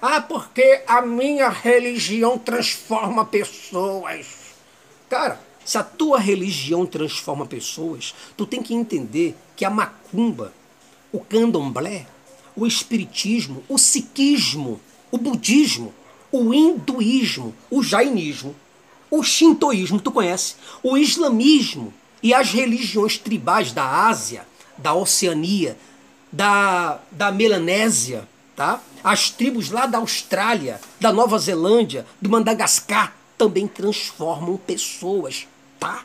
Ah, porque a minha religião transforma pessoas. Cara, se a tua religião transforma pessoas, tu tem que entender que a macumba, o candomblé, o espiritismo, o sikhismo, o budismo, o hinduísmo, o jainismo, o shintoísmo, tu conhece, o islamismo e as religiões tribais da Ásia, da Oceania, da, da Melanésia, tá? as tribos lá da Austrália, da Nova Zelândia, do Madagascar, também transformam pessoas. Tá?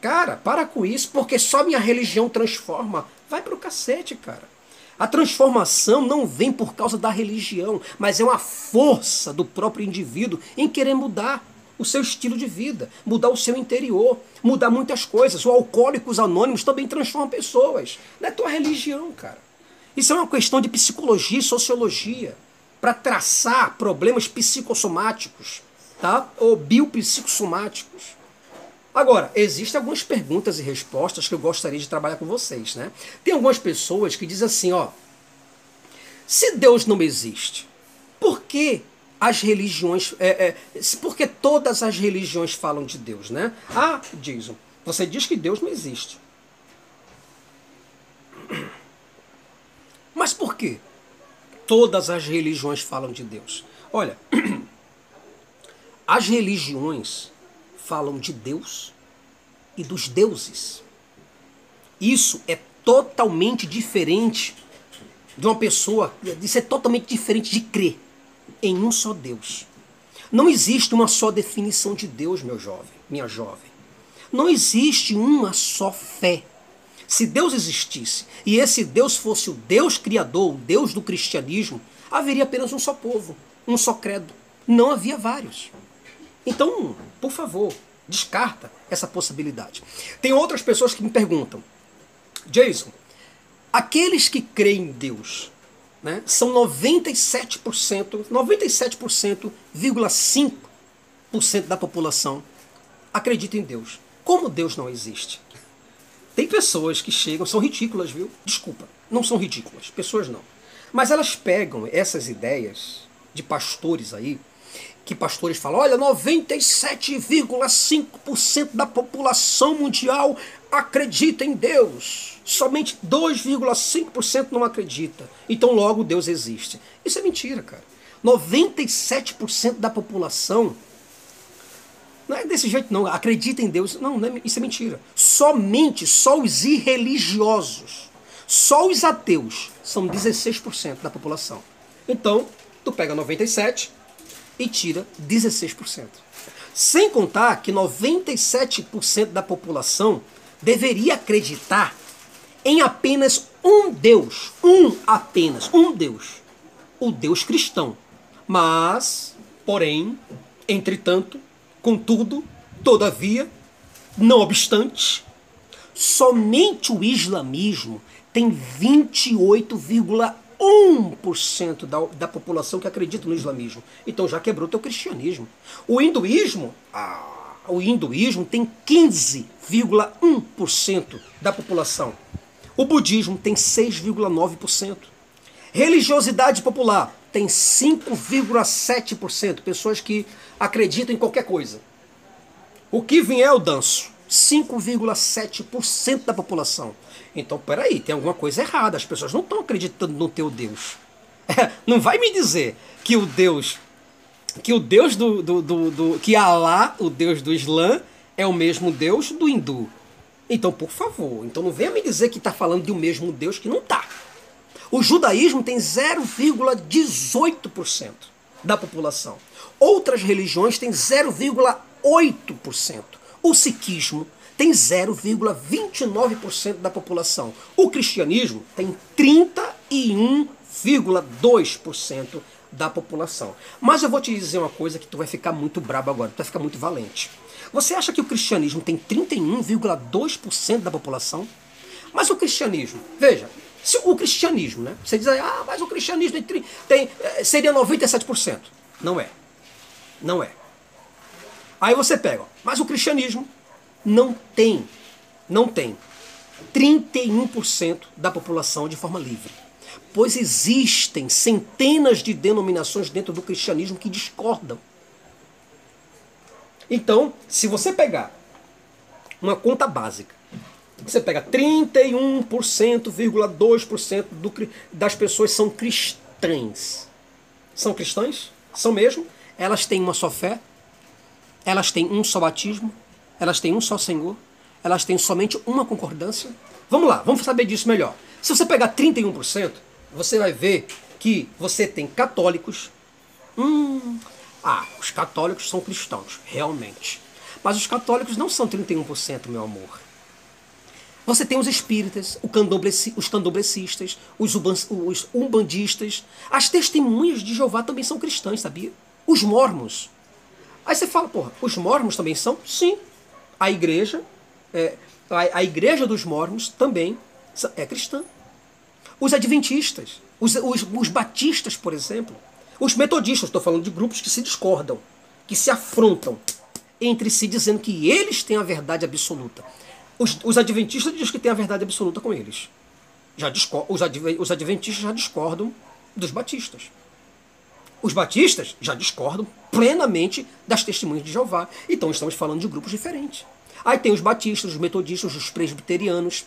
Cara, para com isso, porque só minha religião transforma. Vai pro cacete, cara. A transformação não vem por causa da religião, mas é uma força do próprio indivíduo em querer mudar o seu estilo de vida, mudar o seu interior, mudar muitas coisas. O Alcoólicos Anônimos também transforma pessoas. Não é tua religião, cara. Isso é uma questão de psicologia e sociologia para traçar problemas psicossomáticos, tá? Ou biopsicossomáticos. Agora, existem algumas perguntas e respostas que eu gostaria de trabalhar com vocês, né? Tem algumas pessoas que dizem assim, ó, se Deus não existe, por que as religiões. É, é, porque todas as religiões falam de Deus, né? Ah, Jason, você diz que Deus não existe. Mas por quê? Todas as religiões falam de Deus. Olha, as religiões falam de Deus e dos deuses. Isso é totalmente diferente de uma pessoa, isso é totalmente diferente de crer em um só Deus. Não existe uma só definição de Deus, meu jovem, minha jovem. Não existe uma só fé. Se Deus existisse e esse Deus fosse o Deus criador, o Deus do cristianismo, haveria apenas um só povo, um só credo. Não havia vários. Então, por favor, descarta essa possibilidade. Tem outras pessoas que me perguntam, Jason, aqueles que creem em Deus, né, são 97%, 97,5% da população acredita em Deus. Como Deus não existe? Tem pessoas que chegam, são ridículas, viu? Desculpa, não são ridículas, pessoas não. Mas elas pegam essas ideias de pastores aí, que pastores falam, olha, 97,5% da população mundial acredita em Deus somente 2,5% não acredita. Então logo Deus existe. Isso é mentira, cara. 97% da população não é desse jeito não, acredita em Deus. Não, não é, isso é mentira. Somente só os irreligiosos, só os ateus são 16% da população. Então, tu pega 97 e tira 16%. Sem contar que 97% da população deveria acreditar em apenas um Deus, um apenas, um Deus, o Deus cristão. Mas, porém, entretanto, contudo, todavia, não obstante, somente o islamismo tem 28,1% da, da população que acredita no islamismo. Então já quebrou teu cristianismo. O hinduísmo, ah, o hinduísmo tem 15,1% da população. O budismo tem 6,9%. Religiosidade popular tem 5,7%. Pessoas que acreditam em qualquer coisa. O que vier eu danço. 5,7% da população. Então, peraí, tem alguma coisa errada. As pessoas não estão acreditando no teu Deus. É, não vai me dizer que o Deus que o Deus do, do, do, do, que Alá, o Deus do Islã, é o mesmo Deus do hindu. Então, por favor, então não venha me dizer que está falando de um mesmo Deus que não está. O judaísmo tem 0,18% da população. Outras religiões têm 0,8%. O sikhismo tem 0,29% da população. O cristianismo tem 31,2% da população. Mas eu vou te dizer uma coisa que tu vai ficar muito brabo agora, tu vai ficar muito valente. Você acha que o cristianismo tem 31,2% da população? Mas o cristianismo, veja, se o cristianismo, né? Você diz, ah, mas o cristianismo tem, tem, eh, seria 97%. Não é. Não é. Aí você pega, ó, mas o cristianismo não tem, não tem 31% da população de forma livre pois existem centenas de denominações dentro do cristianismo que discordam. Então, se você pegar uma conta básica, você pega 31,2% das pessoas são cristãs. São cristãs? São mesmo? Elas têm uma só fé? Elas têm um só batismo? Elas têm um só Senhor? Elas têm somente uma concordância? Vamos lá, vamos saber disso melhor. Se você pegar 31%, você vai ver que você tem católicos. Hum, ah, os católicos são cristãos, realmente. Mas os católicos não são 31%, meu amor. Você tem os espíritas, os candomblecistas, os, os umbandistas. As testemunhas de Jeová também são cristãs, sabia? Os mormons. Aí você fala, porra, os mormons também são? Sim. A igreja, é, a, a igreja dos mormons também é cristã. Os adventistas, os, os, os batistas, por exemplo, os metodistas, estou falando de grupos que se discordam, que se afrontam entre si, dizendo que eles têm a verdade absoluta. Os, os adventistas dizem que têm a verdade absoluta com eles. Já os, os adventistas já discordam dos batistas. Os batistas já discordam plenamente das testemunhas de Jeová. Então estamos falando de grupos diferentes. Aí tem os batistas, os metodistas, os presbiterianos,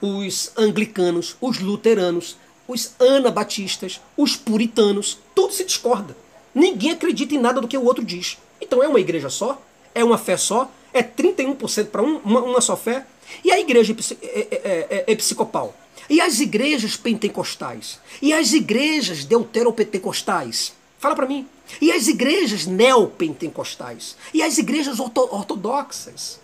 os anglicanos, os luteranos, os anabatistas, os puritanos, tudo se discorda. Ninguém acredita em nada do que o outro diz. Então é uma igreja só? É uma fé só? É 31% para um, uma, uma, só fé? E a igreja é, é, é, episcopal? E as igrejas pentecostais? E as igrejas deuteropentecostais? Fala para mim. E as igrejas neopentecostais? E as igrejas ortodoxas?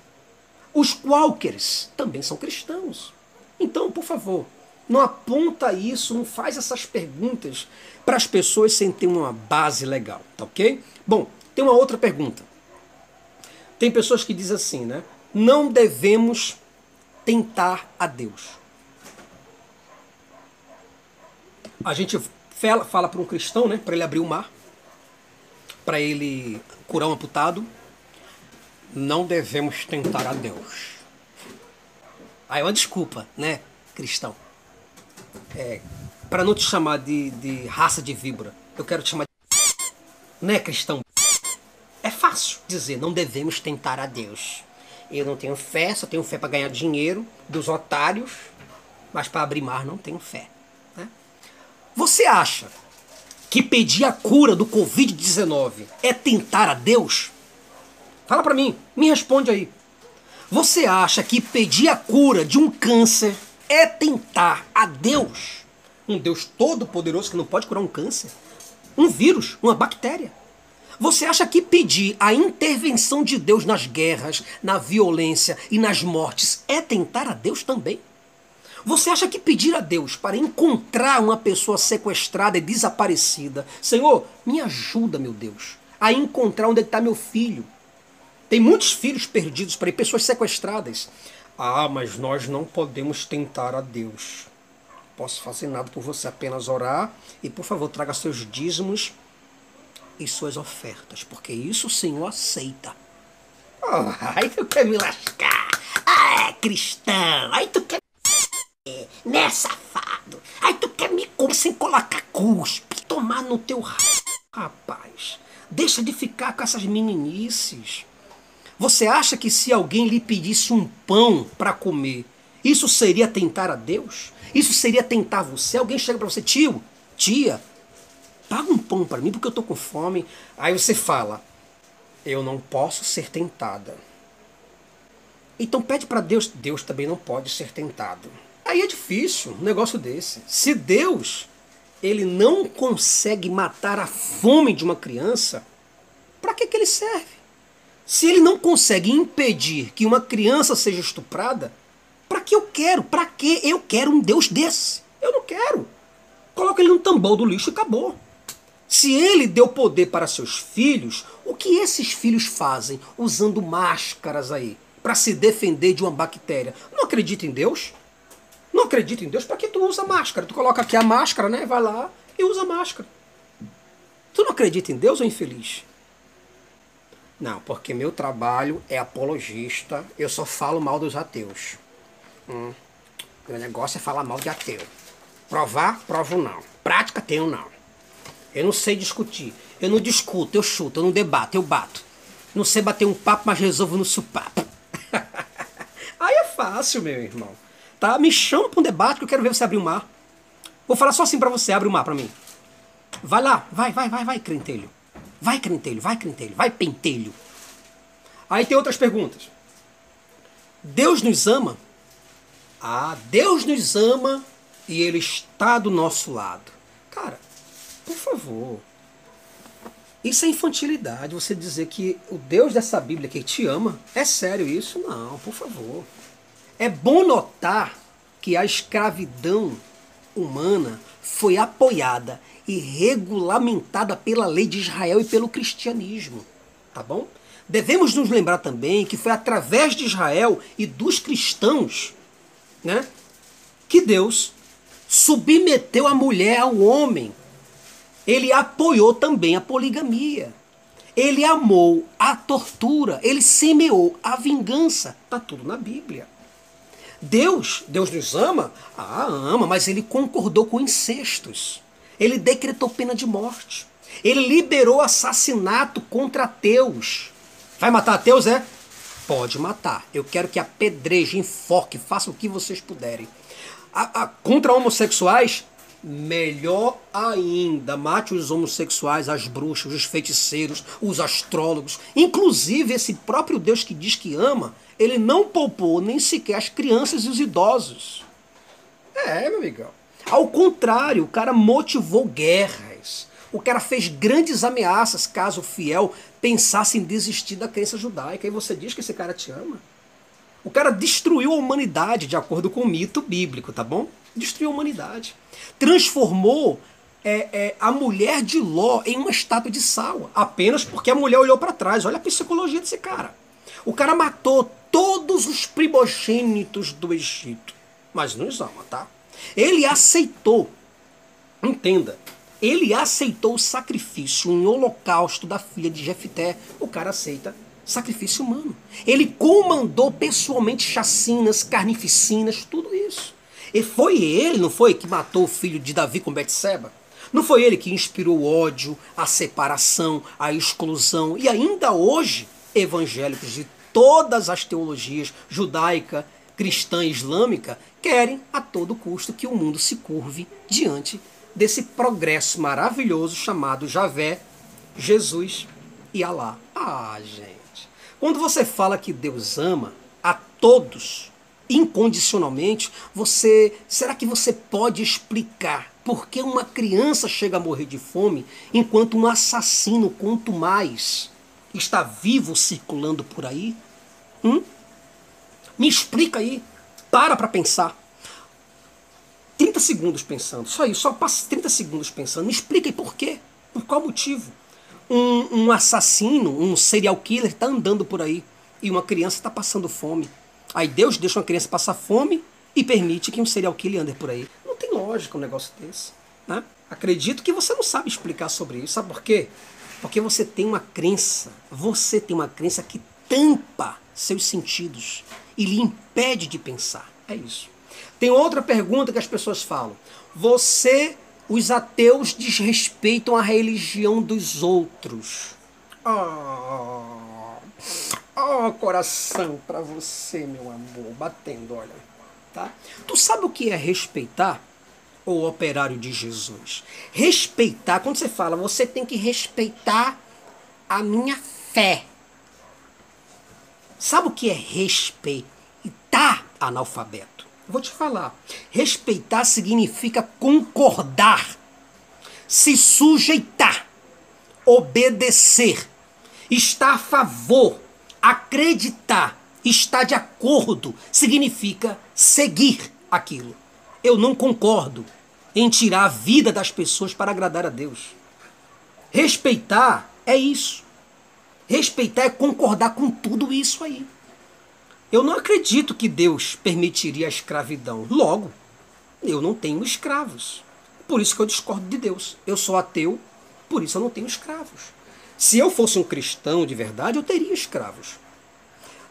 Os qualquers também são cristãos. Então, por favor, não aponta isso, não faz essas perguntas para as pessoas sem ter uma base legal, tá ok? Bom, tem uma outra pergunta. Tem pessoas que dizem assim, né? Não devemos tentar a Deus. A gente fala, fala para um cristão, né? Para ele abrir o mar, para ele curar um amputado. Não devemos tentar a Deus. Aí é uma desculpa, né, cristão? É, para não te chamar de, de raça de víbora, eu quero te chamar de. Né, cristão? É fácil dizer, não devemos tentar a Deus. Eu não tenho fé, só tenho fé para ganhar dinheiro dos otários, mas para abrir mar não tenho fé. Né? Você acha que pedir a cura do Covid-19 é tentar a Deus? Fala para mim, me responde aí. Você acha que pedir a cura de um câncer é tentar a Deus, um Deus todo-poderoso que não pode curar um câncer, um vírus, uma bactéria? Você acha que pedir a intervenção de Deus nas guerras, na violência e nas mortes é tentar a Deus também? Você acha que pedir a Deus para encontrar uma pessoa sequestrada e desaparecida, Senhor, me ajuda, meu Deus, a encontrar onde é está meu filho? Tem muitos filhos perdidos para pessoas sequestradas. Ah, mas nós não podemos tentar a Deus. Posso fazer nada por você, apenas orar e, por favor, traga seus dízimos e suas ofertas, porque isso o Senhor aceita. Oh, aí tu quer me lascar? Ah, é cristão. Aí tu quer né, safado? Aí tu quer me comer sem colocar cuspe, tomar no teu rapaz. Deixa de ficar com essas meninices. Você acha que se alguém lhe pedisse um pão para comer, isso seria tentar a Deus? Isso seria tentar você? Alguém chega para você, tio, tia, paga um pão para mim porque eu tô com fome. Aí você fala, eu não posso ser tentada. Então pede para Deus, Deus também não pode ser tentado. Aí é difícil um negócio desse. Se Deus ele não consegue matar a fome de uma criança, para que, que ele serve? Se ele não consegue impedir que uma criança seja estuprada, para que eu quero? Para que eu quero um Deus desse? Eu não quero. Coloca ele no tambor do lixo e acabou. Se ele deu poder para seus filhos, o que esses filhos fazem usando máscaras aí para se defender de uma bactéria? Não acredita em Deus? Não acredita em Deus? Para que tu usa máscara? Tu coloca aqui a máscara, né? Vai lá e usa máscara. Tu não acredita em Deus ou infeliz? Não, porque meu trabalho é apologista, eu só falo mal dos ateus. Hum, meu negócio é falar mal de ateu. Provar, provo não. Prática, tenho não. Eu não sei discutir. Eu não discuto, eu chuto, eu não debato, eu bato. Não sei bater um papo, mas resolvo no supapo. Aí é fácil, meu irmão. Tá? Me chama para um debate que eu quero ver você abrir o mar. Vou falar só assim para você, abre o mar para mim. Vai lá, vai, vai, vai, vai, crentelho. Vai, crentelho, vai, crentelho, vai, pentelho. Aí tem outras perguntas. Deus nos ama? Ah, Deus nos ama e Ele está do nosso lado. Cara, por favor. Isso é infantilidade, você dizer que o Deus dessa Bíblia que te ama, é sério isso? Não, por favor. É bom notar que a escravidão humana foi apoiada e regulamentada pela lei de Israel e pelo cristianismo, tá bom? Devemos nos lembrar também que foi através de Israel e dos cristãos, né, que Deus submeteu a mulher ao homem. Ele apoiou também a poligamia. Ele amou a tortura, ele semeou a vingança. Tá tudo na Bíblia. Deus, Deus nos ama? Ah, ama, mas ele concordou com incestos. Ele decretou pena de morte. Ele liberou assassinato contra ateus. Vai matar ateus, é? Pode matar. Eu quero que apedreje, enfoque, faça o que vocês puderem. A, a, contra homossexuais, melhor ainda. Mate os homossexuais, as bruxas, os feiticeiros, os astrólogos. Inclusive, esse próprio Deus que diz que ama, ele não poupou nem sequer as crianças e os idosos. É, meu amigão. Ao contrário, o cara motivou guerras. O cara fez grandes ameaças caso o fiel pensasse em desistir da crença judaica. E você diz que esse cara te ama? O cara destruiu a humanidade de acordo com o mito bíblico, tá bom? Destruiu a humanidade. Transformou é, é, a mulher de Ló em uma estátua de sal, apenas porque a mulher olhou para trás. Olha a psicologia desse cara. O cara matou todos os primogênitos do Egito. Mas nos ama, tá? Ele aceitou, entenda, ele aceitou o sacrifício, um holocausto da filha de Jefté. O cara aceita sacrifício humano. Ele comandou pessoalmente chacinas, carnificinas, tudo isso. E foi ele, não foi, que matou o filho de Davi com Betseba? Não foi ele que inspirou o ódio, a separação, a exclusão e ainda hoje evangélicos de todas as teologias judaica, cristã e islâmica querem a todo custo que o mundo se curve diante desse progresso maravilhoso chamado Javé, Jesus e Alá. Ah, gente. Quando você fala que Deus ama a todos incondicionalmente, você será que você pode explicar Por que uma criança chega a morrer de fome enquanto um assassino, quanto mais, está vivo circulando por aí? Hum? Me explica aí. Para para pensar. 30 segundos pensando. Só isso, só passa 30 segundos pensando. Me explica aí por quê. Por qual motivo? Um, um assassino, um serial killer está andando por aí e uma criança está passando fome. Aí Deus deixa uma criança passar fome e permite que um serial killer ande por aí. Não tem lógica um negócio desse. Né? Acredito que você não sabe explicar sobre isso. Sabe por quê? Porque você tem uma crença. Você tem uma crença que tampa seus sentidos e lhe impede de pensar. É isso. Tem outra pergunta que as pessoas falam. Você, os ateus desrespeitam a religião dos outros. Oh, oh coração para você, meu amor, batendo, olha. Tá? Tu sabe o que é respeitar? O operário de Jesus. Respeitar, quando você fala, você tem que respeitar a minha fé. Sabe o que é respeitar analfabeto? Vou te falar. Respeitar significa concordar, se sujeitar, obedecer, estar a favor, acreditar, estar de acordo, significa seguir aquilo. Eu não concordo em tirar a vida das pessoas para agradar a Deus. Respeitar é isso. Respeitar é concordar com tudo isso aí. Eu não acredito que Deus permitiria a escravidão. Logo, eu não tenho escravos. Por isso que eu discordo de Deus. Eu sou ateu, por isso eu não tenho escravos. Se eu fosse um cristão de verdade, eu teria escravos.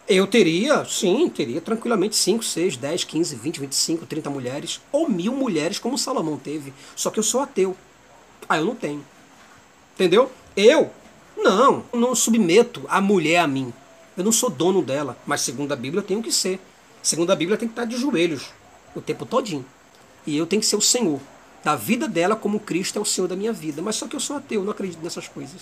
Eu teria, sim, teria tranquilamente 5, 6, 10, 15, 20, 25, 30 mulheres, ou mil mulheres, como Salomão teve. Só que eu sou ateu. Ah, eu não tenho. Entendeu? Eu, não, não submeto a mulher a mim. Eu não sou dono dela, mas segundo a Bíblia eu tenho que ser. Segundo a Bíblia tem que estar de joelhos o tempo todinho. E eu tenho que ser o Senhor da vida dela como Cristo é o Senhor da minha vida. Mas só que eu sou ateu, não acredito nessas coisas.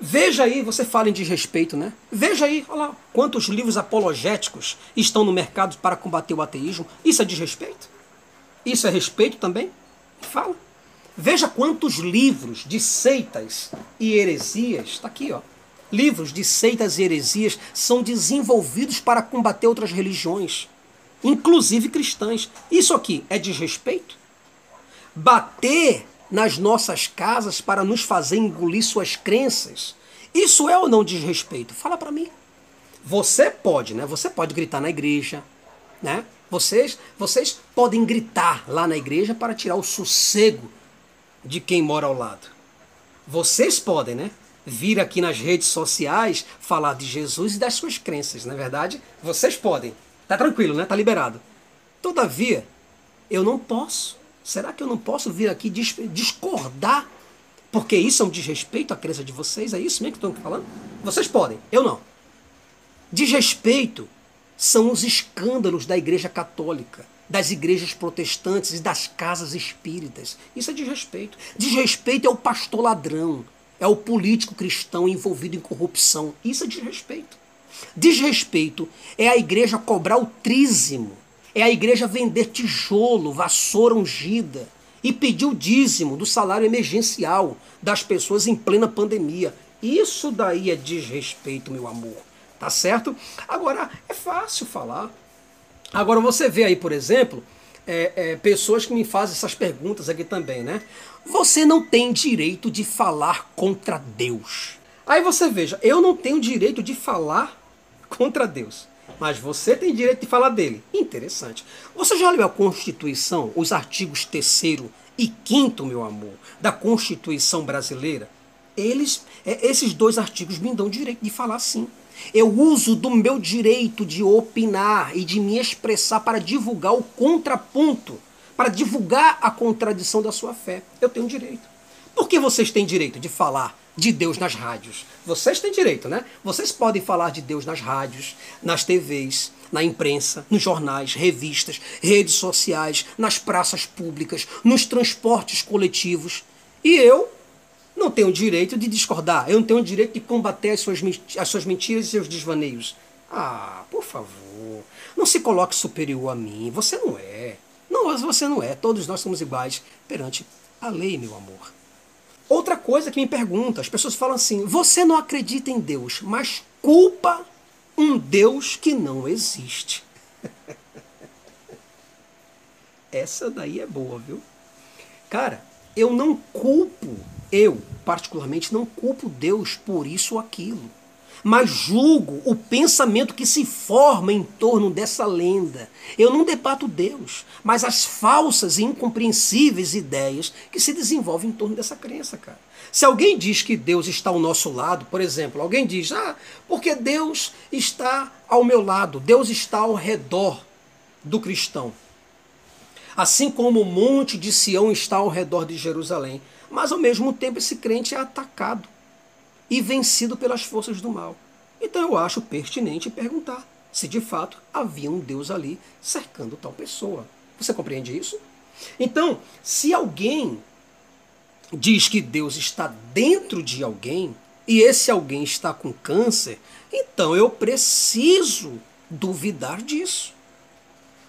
Veja aí, você fala em desrespeito, né? Veja aí, olha lá, quantos livros apologéticos estão no mercado para combater o ateísmo. Isso é desrespeito? Isso é respeito também? Fala. Veja quantos livros de seitas e heresias, está aqui, ó, livros de seitas e heresias são desenvolvidos para combater outras religiões, inclusive cristãs. Isso aqui é desrespeito? Bater nas nossas casas para nos fazer engolir suas crenças, isso é ou não desrespeito? Fala para mim. Você pode, né? Você pode gritar na igreja, né? Vocês, vocês podem gritar lá na igreja para tirar o sossego de quem mora ao lado. Vocês podem, né? Vir aqui nas redes sociais falar de Jesus e das suas crenças, não é verdade? Vocês podem. Tá tranquilo, né? Tá liberado. Todavia, eu não posso. Será que eu não posso vir aqui discordar? Porque isso é um desrespeito à crença de vocês? É isso mesmo que estou falando? Vocês podem, eu não. Desrespeito são os escândalos da Igreja Católica, das igrejas protestantes e das casas espíritas. Isso é desrespeito. Desrespeito é o pastor ladrão, é o político cristão envolvido em corrupção. Isso é desrespeito. Desrespeito é a igreja cobrar o trízimo, é a igreja vender tijolo, vassoura ungida e pedir o dízimo do salário emergencial das pessoas em plena pandemia. Isso daí é desrespeito, meu amor. Tá certo? Agora, é fácil falar. Agora, você vê aí, por exemplo, é, é, pessoas que me fazem essas perguntas aqui também, né? Você não tem direito de falar contra Deus. Aí você veja, eu não tenho direito de falar contra Deus. Mas você tem direito de falar dele. Interessante. Você já leu a Constituição, os artigos 3 e 5 meu amor, da Constituição brasileira? Eles, é, esses dois artigos me dão direito de falar sim. Eu uso do meu direito de opinar e de me expressar para divulgar o contraponto, para divulgar a contradição da sua fé. Eu tenho direito. Por que vocês têm direito de falar de Deus nas rádios? Vocês têm direito, né? Vocês podem falar de Deus nas rádios, nas TVs, na imprensa, nos jornais, revistas, redes sociais, nas praças públicas, nos transportes coletivos. E eu não tenho direito de discordar, eu não tenho direito de combater as suas, as suas mentiras e seus desvaneios. Ah, por favor, não se coloque superior a mim, você não é. Mas você não é. Todos nós somos iguais perante a lei, meu amor. Outra coisa que me pergunta, as pessoas falam assim: você não acredita em Deus, mas culpa um Deus que não existe. Essa daí é boa, viu? Cara, eu não culpo, eu particularmente não culpo Deus por isso ou aquilo mas julgo o pensamento que se forma em torno dessa lenda. Eu não debato Deus, mas as falsas e incompreensíveis ideias que se desenvolvem em torno dessa crença, cara. Se alguém diz que Deus está ao nosso lado, por exemplo, alguém diz, ah, porque Deus está ao meu lado, Deus está ao redor do cristão. Assim como o monte de Sião está ao redor de Jerusalém. Mas ao mesmo tempo esse crente é atacado e vencido pelas forças do mal. Então eu acho pertinente perguntar se de fato havia um Deus ali cercando tal pessoa. Você compreende isso? Então, se alguém diz que Deus está dentro de alguém e esse alguém está com câncer, então eu preciso duvidar disso.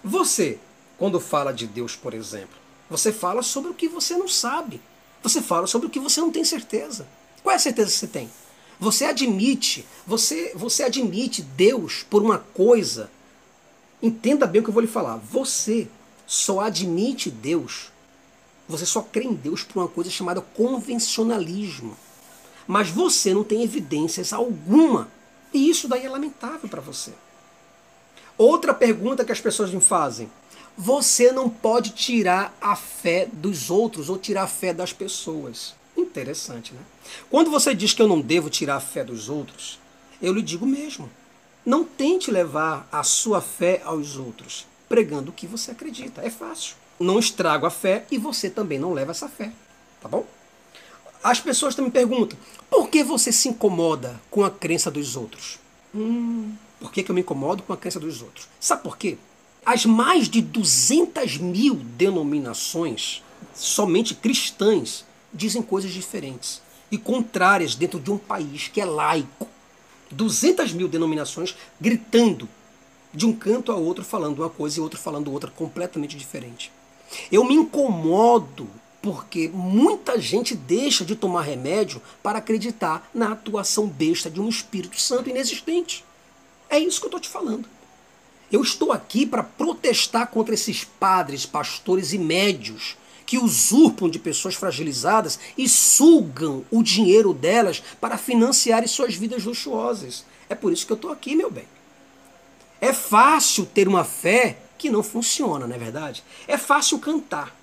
Você, quando fala de Deus, por exemplo, você fala sobre o que você não sabe. Você fala sobre o que você não tem certeza. Qual é a certeza que você tem? Você admite, você, você admite Deus por uma coisa. Entenda bem o que eu vou lhe falar. Você só admite Deus, você só crê em Deus por uma coisa chamada convencionalismo. Mas você não tem evidências alguma. E isso daí é lamentável para você. Outra pergunta que as pessoas me fazem: você não pode tirar a fé dos outros ou tirar a fé das pessoas. Interessante, né? Quando você diz que eu não devo tirar a fé dos outros, eu lhe digo mesmo. Não tente levar a sua fé aos outros, pregando o que você acredita. É fácil. Não estrago a fé e você também não leva essa fé. Tá bom? As pessoas também perguntam: por que você se incomoda com a crença dos outros? Hum, por que, que eu me incomodo com a crença dos outros? Sabe por quê? As mais de 200 mil denominações, somente cristãs, dizem coisas diferentes e contrárias dentro de um país que é laico. 200 mil denominações gritando de um canto a outro, falando uma coisa e outro falando outra completamente diferente. Eu me incomodo porque muita gente deixa de tomar remédio para acreditar na atuação besta de um Espírito Santo inexistente. É isso que eu estou te falando. Eu estou aqui para protestar contra esses padres, pastores e médios que usurpam de pessoas fragilizadas e sugam o dinheiro delas para financiarem suas vidas luxuosas. É por isso que eu estou aqui, meu bem. É fácil ter uma fé que não funciona, não é verdade? É fácil cantar.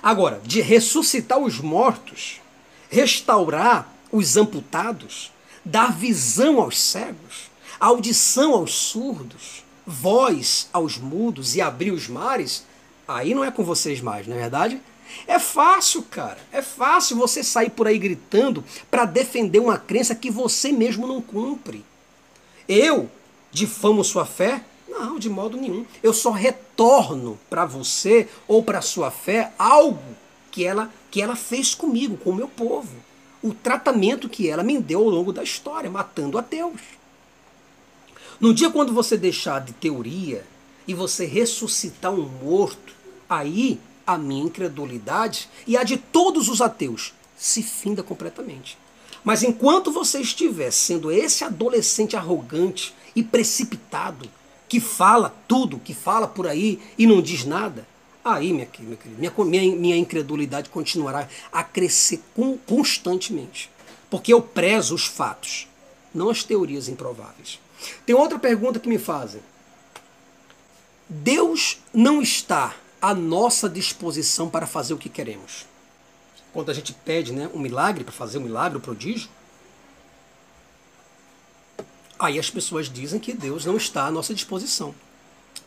Agora, de ressuscitar os mortos, restaurar os amputados, dar visão aos cegos, audição aos surdos, voz aos mudos e abrir os mares, aí não é com vocês mais, não é verdade? É fácil, cara. É fácil você sair por aí gritando para defender uma crença que você mesmo não cumpre. Eu difamo sua fé? Não, de modo nenhum. Eu só retorno para você ou para sua fé algo que ela que ela fez comigo, com o meu povo. O tratamento que ela me deu ao longo da história, matando ateus. No dia quando você deixar de teoria e você ressuscitar um morto, aí a minha incredulidade e a de todos os ateus se finda completamente. Mas enquanto você estiver sendo esse adolescente arrogante e precipitado, que fala tudo, que fala por aí e não diz nada, aí, minha querida, minha, minha, minha incredulidade continuará a crescer constantemente. Porque eu prezo os fatos, não as teorias improváveis. Tem outra pergunta que me fazem. Deus não está à nossa disposição para fazer o que queremos. Quando a gente pede né, um milagre para fazer um milagre, um prodígio, aí as pessoas dizem que Deus não está à nossa disposição.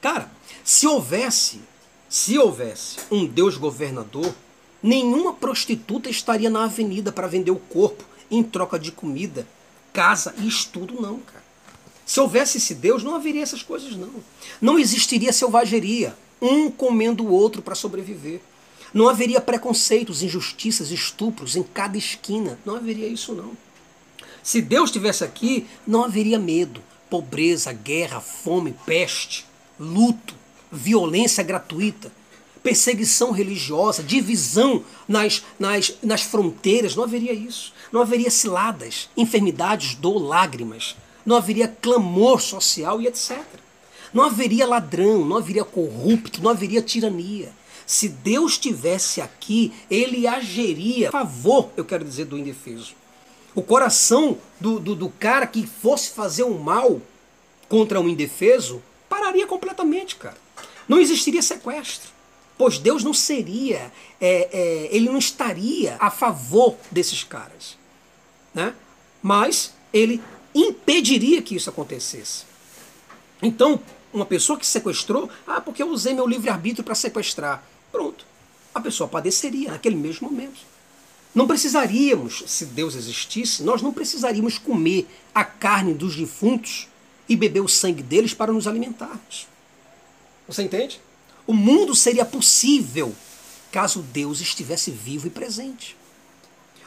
Cara, se houvesse, se houvesse um Deus governador, nenhuma prostituta estaria na avenida para vender o corpo em troca de comida, casa e estudo, não, cara. Se houvesse esse Deus, não haveria essas coisas, não. Não existiria selvageria um comendo o outro para sobreviver. Não haveria preconceitos, injustiças, estupros em cada esquina. Não haveria isso, não. Se Deus estivesse aqui, não haveria medo, pobreza, guerra, fome, peste, luto, violência gratuita. perseguição religiosa, divisão nas, nas, nas fronteiras, não haveria isso. Não haveria ciladas, enfermidades, dor, lágrimas. Não haveria clamor social e etc. Não haveria ladrão, não haveria corrupto, não haveria tirania. Se Deus estivesse aqui, ele agiria a favor, eu quero dizer, do indefeso. O coração do, do, do cara que fosse fazer um mal contra um indefeso pararia completamente, cara. Não existiria sequestro. Pois Deus não seria, é, é, ele não estaria a favor desses caras. Né? Mas ele impediria que isso acontecesse. Então, uma pessoa que sequestrou, ah, porque eu usei meu livre-arbítrio para sequestrar. Pronto. A pessoa padeceria naquele mesmo momento. Não precisaríamos, se Deus existisse, nós não precisaríamos comer a carne dos defuntos e beber o sangue deles para nos alimentarmos. Você entende? O mundo seria possível caso Deus estivesse vivo e presente.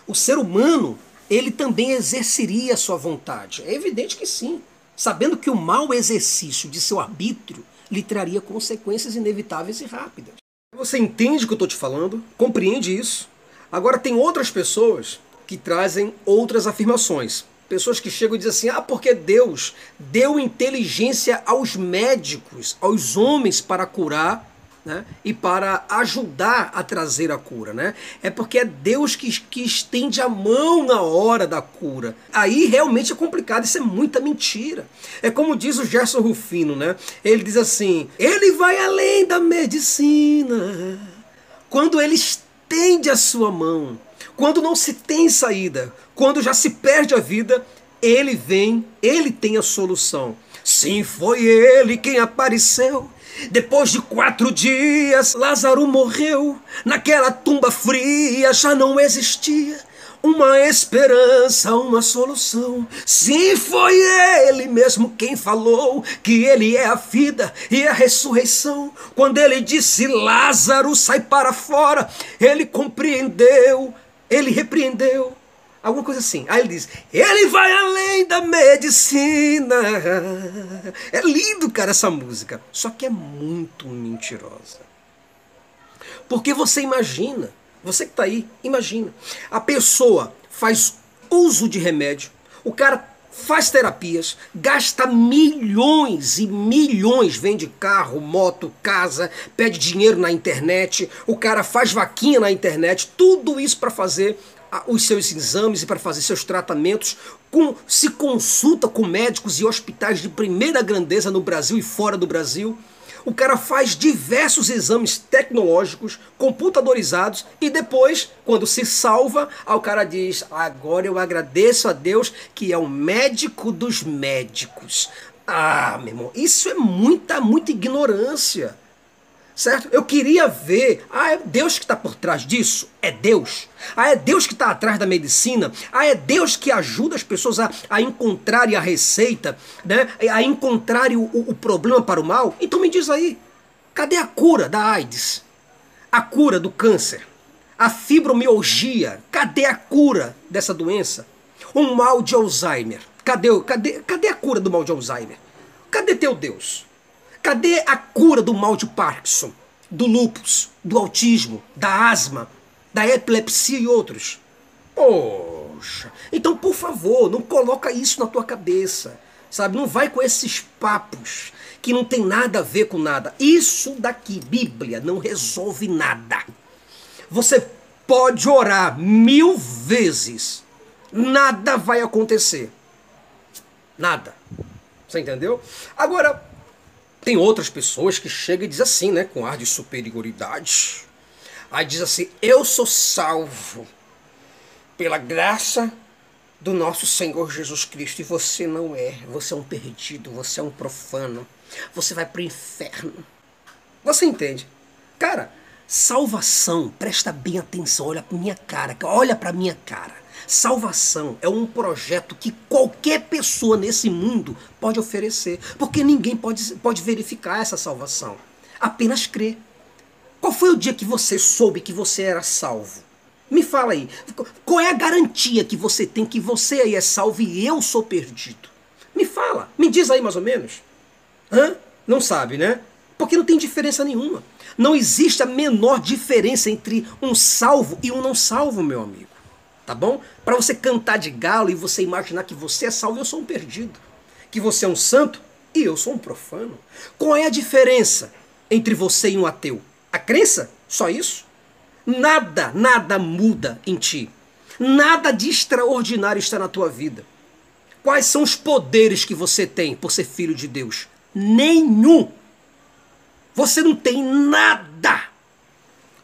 O ser humano, ele também exerceria a sua vontade. É evidente que sim, sabendo que o mau exercício de seu arbítrio lhe traria consequências inevitáveis e rápidas. Você entende o que eu estou te falando? Compreende isso? Agora, tem outras pessoas que trazem outras afirmações. Pessoas que chegam e dizem assim: ah, porque Deus deu inteligência aos médicos, aos homens para curar né? e para ajudar a trazer a cura. Né? É porque é Deus que, que estende a mão na hora da cura. Aí realmente é complicado, isso é muita mentira. É como diz o Gerson Rufino, né? ele diz assim: ele vai além da medicina. Quando ele estende a sua mão, quando não se tem saída, quando já se perde a vida, ele vem, ele tem a solução. Sim, foi ele quem apareceu depois de quatro dias, Lázaro morreu. Naquela tumba fria já não existia uma esperança, uma solução. Sim, foi ele mesmo quem falou que ele é a vida e a ressurreição. Quando ele disse Lázaro, sai para fora, ele compreendeu, ele repreendeu Alguma coisa assim. Aí ele diz: Ele vai além da medicina. É lindo, cara, essa música. Só que é muito mentirosa. Porque você imagina, você que está aí, imagina. A pessoa faz uso de remédio, o cara faz terapias, gasta milhões e milhões, vende carro, moto, casa, pede dinheiro na internet, o cara faz vaquinha na internet, tudo isso para fazer os seus exames e para fazer seus tratamentos, com, se consulta com médicos e hospitais de primeira grandeza no Brasil e fora do Brasil. O cara faz diversos exames tecnológicos, computadorizados, e depois, quando se salva, o cara diz: Agora eu agradeço a Deus que é o médico dos médicos. Ah, meu irmão, isso é muita, muita ignorância. Certo? Eu queria ver. Ah, é Deus que está por trás disso? É Deus. Ah, é Deus que está atrás da medicina? Ah, é Deus que ajuda as pessoas a, a encontrarem a receita, né? a encontrarem o, o, o problema para o mal? Então me diz aí, cadê a cura da AIDS? A cura do câncer? A fibromialgia? Cadê a cura dessa doença? O mal de Alzheimer? Cadê, cadê, cadê a cura do mal de Alzheimer? Cadê teu Deus? Cadê a cura do mal de Parkinson, do lúpus, do autismo, da asma, da epilepsia e outros? Poxa, então por favor, não coloca isso na tua cabeça, sabe? Não vai com esses papos que não tem nada a ver com nada. Isso daqui, Bíblia, não resolve nada. Você pode orar mil vezes, nada vai acontecer. Nada. Você entendeu? Agora, tem outras pessoas que chegam e dizem assim, né, com ar de superioridade. Aí diz assim: Eu sou salvo pela graça do nosso Senhor Jesus Cristo e você não é. Você é um perdido, você é um profano. Você vai para o inferno. Você entende? Cara, salvação, presta bem atenção, olha para minha cara, olha para minha cara. Salvação é um projeto que qualquer pessoa nesse mundo pode oferecer, porque ninguém pode, pode verificar essa salvação. Apenas crer. Qual foi o dia que você soube que você era salvo? Me fala aí, qual é a garantia que você tem que você aí é salvo e eu sou perdido? Me fala, me diz aí mais ou menos. Hã? Não sabe, né? Porque não tem diferença nenhuma. Não existe a menor diferença entre um salvo e um não salvo, meu amigo. Tá bom? Para você cantar de galo e você imaginar que você é salvo, eu sou um perdido. Que você é um santo e eu sou um profano. Qual é a diferença entre você e um ateu? A crença? Só isso? Nada, nada muda em ti. Nada de extraordinário está na tua vida. Quais são os poderes que você tem por ser filho de Deus? Nenhum. Você não tem nada.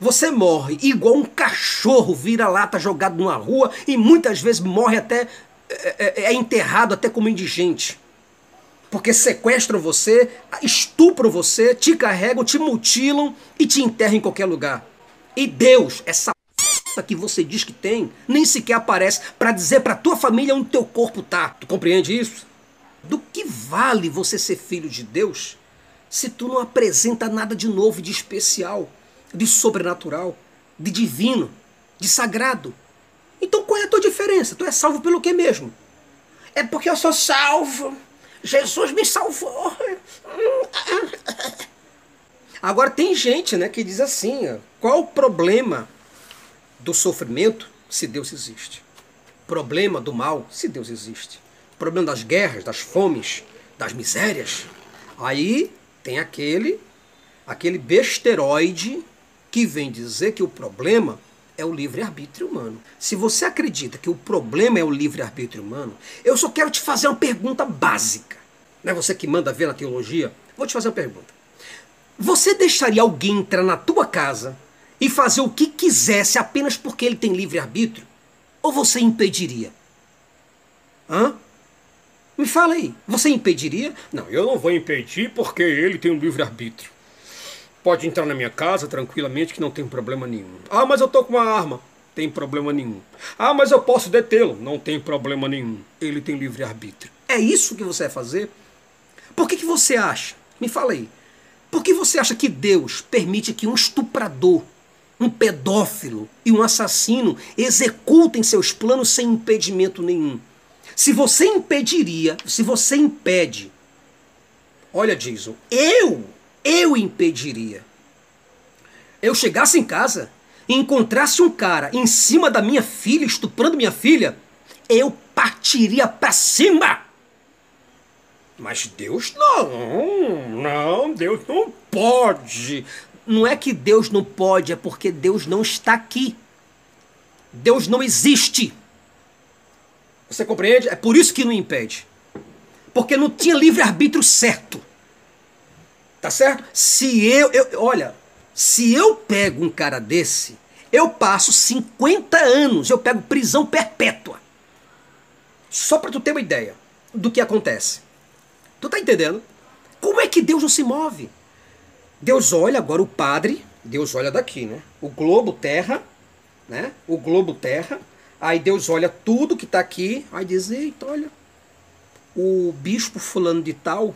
Você morre igual um cachorro vira-lata jogado numa rua e muitas vezes morre até. É, é, é enterrado até como indigente. Porque sequestram você, estupram você, te carregam, te mutilam e te enterram em qualquer lugar. E Deus, essa que você diz que tem, nem sequer aparece para dizer para tua família onde teu corpo tá. Tu compreende isso? Do que vale você ser filho de Deus se tu não apresenta nada de novo, de especial, de sobrenatural, de divino, de sagrado? Então qual é a tua diferença? Tu é salvo pelo que mesmo? É porque eu sou salvo. Jesus me salvou. Agora tem gente, né, que diz assim, qual o problema do sofrimento se Deus existe? Problema do mal se Deus existe? Problema das guerras, das fomes, das misérias? Aí tem aquele aquele besteroide que vem dizer que o problema é o livre-arbítrio humano. Se você acredita que o problema é o livre-arbítrio humano, eu só quero te fazer uma pergunta básica. Não é você que manda ver na teologia? Vou te fazer uma pergunta. Você deixaria alguém entrar na tua casa e fazer o que quisesse apenas porque ele tem livre-arbítrio? Ou você impediria? Hã? Me fala aí, você impediria? Não, eu não vou impedir porque ele tem um livre-arbítrio. Pode entrar na minha casa tranquilamente que não tem problema nenhum. Ah, mas eu tô com uma arma. Tem problema nenhum. Ah, mas eu posso detê-lo. Não tem problema nenhum. Ele tem livre-arbítrio. É isso que você vai fazer? Por que, que você acha? Me fala aí. Por que você acha que Deus permite que um estuprador, um pedófilo e um assassino executem seus planos sem impedimento nenhum? Se você impediria, se você impede, olha, Jason, eu, eu impediria. Eu chegasse em casa e encontrasse um cara em cima da minha filha, estuprando minha filha, eu partiria para cima. Mas Deus não, não, Deus não pode. Não é que Deus não pode, é porque Deus não está aqui. Deus não existe. Você compreende? É por isso que não impede. Porque não tinha livre-arbítrio certo. Tá certo? Se eu, eu. Olha, se eu pego um cara desse, eu passo 50 anos, eu pego prisão perpétua. Só para tu ter uma ideia do que acontece. Tu tá entendendo? Como é que Deus não se move? Deus olha agora o padre, Deus olha daqui, né? O globo terra, né? O globo terra. Aí Deus olha tudo que está aqui, aí diz, eita, olha, o bispo fulano de tal,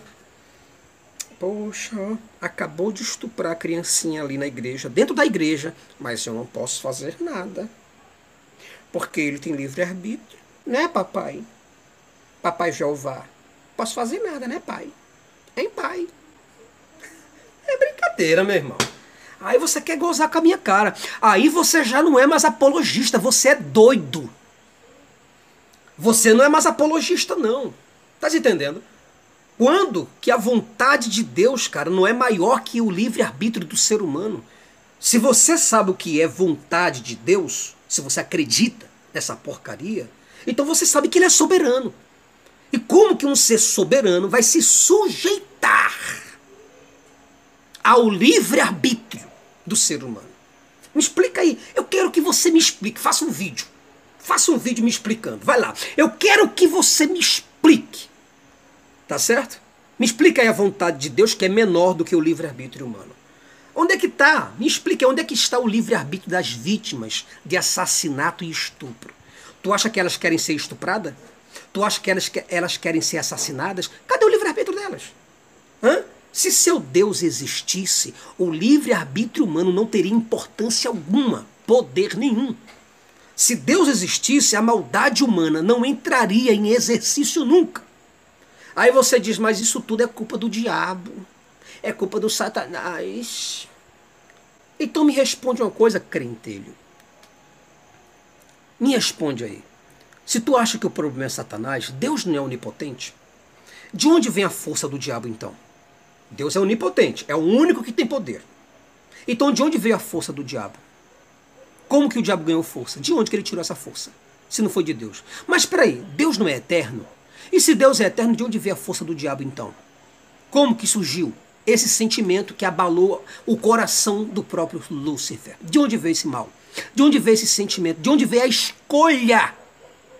poxa, acabou de estuprar a criancinha ali na igreja, dentro da igreja, mas eu não posso fazer nada. Porque ele tem livre-arbítrio, né, papai? Papai Jeová. Posso fazer nada, né, pai? Hein, pai? É brincadeira, meu irmão. Aí você quer gozar com a minha cara. Aí você já não é mais apologista, você é doido. Você não é mais apologista, não. Tá entendendo? Quando que a vontade de Deus, cara, não é maior que o livre-arbítrio do ser humano? Se você sabe o que é vontade de Deus, se você acredita nessa porcaria, então você sabe que ele é soberano. E como que um ser soberano vai se sujeitar ao livre-arbítrio do ser humano? Me explica aí. Eu quero que você me explique. Faça um vídeo. Faça um vídeo me explicando. Vai lá. Eu quero que você me explique. Tá certo? Me explica aí a vontade de Deus que é menor do que o livre-arbítrio humano. Onde é que está? Me explica onde é que está o livre-arbítrio das vítimas de assassinato e estupro. Tu acha que elas querem ser estupradas? Tu acha que elas, elas querem ser assassinadas? Cadê o livre-arbítrio delas? Hã? Se seu Deus existisse, o livre-arbítrio humano não teria importância alguma, poder nenhum. Se Deus existisse, a maldade humana não entraria em exercício nunca. Aí você diz, mas isso tudo é culpa do diabo. é culpa do Satanás. Então me responde uma coisa, crentelho. Me responde aí. Se tu acha que o problema é Satanás, Deus não é onipotente? De onde vem a força do diabo então? Deus é onipotente, é o único que tem poder. Então de onde veio a força do diabo? Como que o diabo ganhou força? De onde que ele tirou essa força? Se não foi de Deus. Mas espera aí, Deus não é eterno? E se Deus é eterno, de onde veio a força do diabo então? Como que surgiu esse sentimento que abalou o coração do próprio Lúcifer? De onde veio esse mal? De onde veio esse sentimento? De onde veio a escolha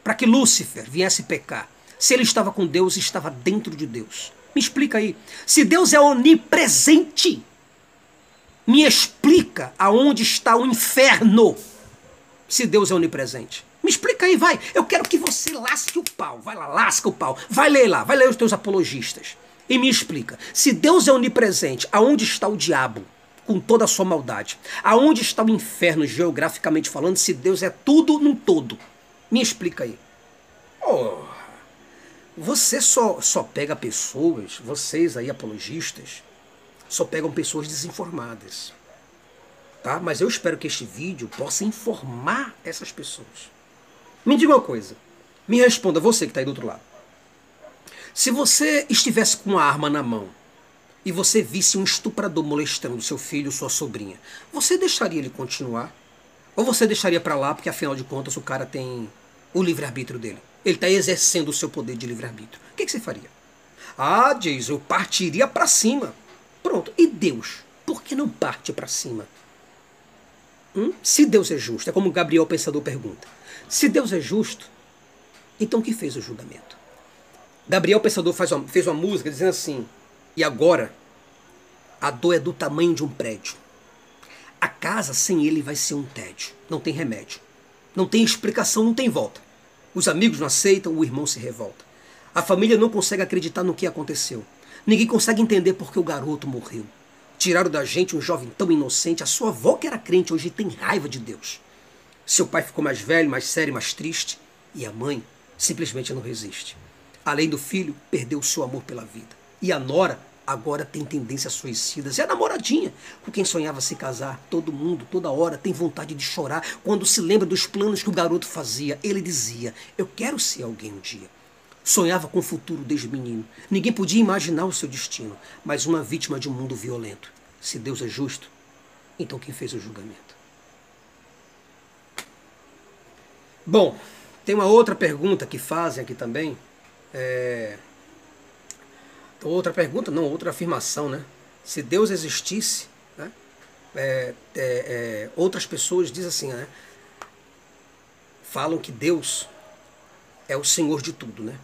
para que Lúcifer viesse pecar? Se ele estava com Deus, estava dentro de Deus. Me explica aí. Se Deus é onipresente, me explica aonde está o inferno. Se Deus é onipresente. Me explica aí, vai. Eu quero que você lasque o pau. Vai lá, lasca o pau. Vai ler lá, vai ler os teus apologistas. E me explica. Se Deus é onipresente, aonde está o diabo? Com toda a sua maldade. Aonde está o inferno, geograficamente falando, se Deus é tudo num todo? Me explica aí. Oh, você só, só pega pessoas, vocês aí apologistas, só pegam pessoas desinformadas. Tá? Mas eu espero que este vídeo possa informar essas pessoas. Me diga uma coisa. Me responda, você que está aí do outro lado. Se você estivesse com uma arma na mão e você visse um estuprador molestando seu filho, sua sobrinha, você deixaria ele continuar? Ou você deixaria para lá porque afinal de contas o cara tem o livre-arbítrio dele? Ele está exercendo o seu poder de livre-arbítrio. O que, que, você faria? Ah, diz, eu partiria para cima. Pronto. E Deus? Por que não parte para cima? Hum? Se Deus é justo, é como Gabriel Pensador pergunta. Se Deus é justo, então que fez o julgamento? Gabriel Pensador faz uma, fez uma música dizendo assim: E agora, a dor é do tamanho de um prédio. A casa sem ele vai ser um tédio. Não tem remédio. Não tem explicação, não tem volta. Os amigos não aceitam, o irmão se revolta. A família não consegue acreditar no que aconteceu. Ninguém consegue entender por que o garoto morreu. Tiraram da gente um jovem tão inocente. A sua avó, que era crente, hoje tem raiva de Deus. Seu pai ficou mais velho, mais sério, mais triste. E a mãe simplesmente não resiste. Além do filho, perdeu o seu amor pela vida. E a nora agora tem tendências suicidas. E a namoradinha, com quem sonhava se casar, todo mundo, toda hora, tem vontade de chorar quando se lembra dos planos que o garoto fazia. Ele dizia: Eu quero ser alguém um dia. Sonhava com o futuro desde menino. Ninguém podia imaginar o seu destino, mas uma vítima de um mundo violento. Se Deus é justo, então quem fez o julgamento? Bom, tem uma outra pergunta que fazem aqui também. É, outra pergunta, não, outra afirmação, né? Se Deus existisse, né? É, é, é, outras pessoas dizem assim, né? Falam que Deus é o Senhor de tudo, né?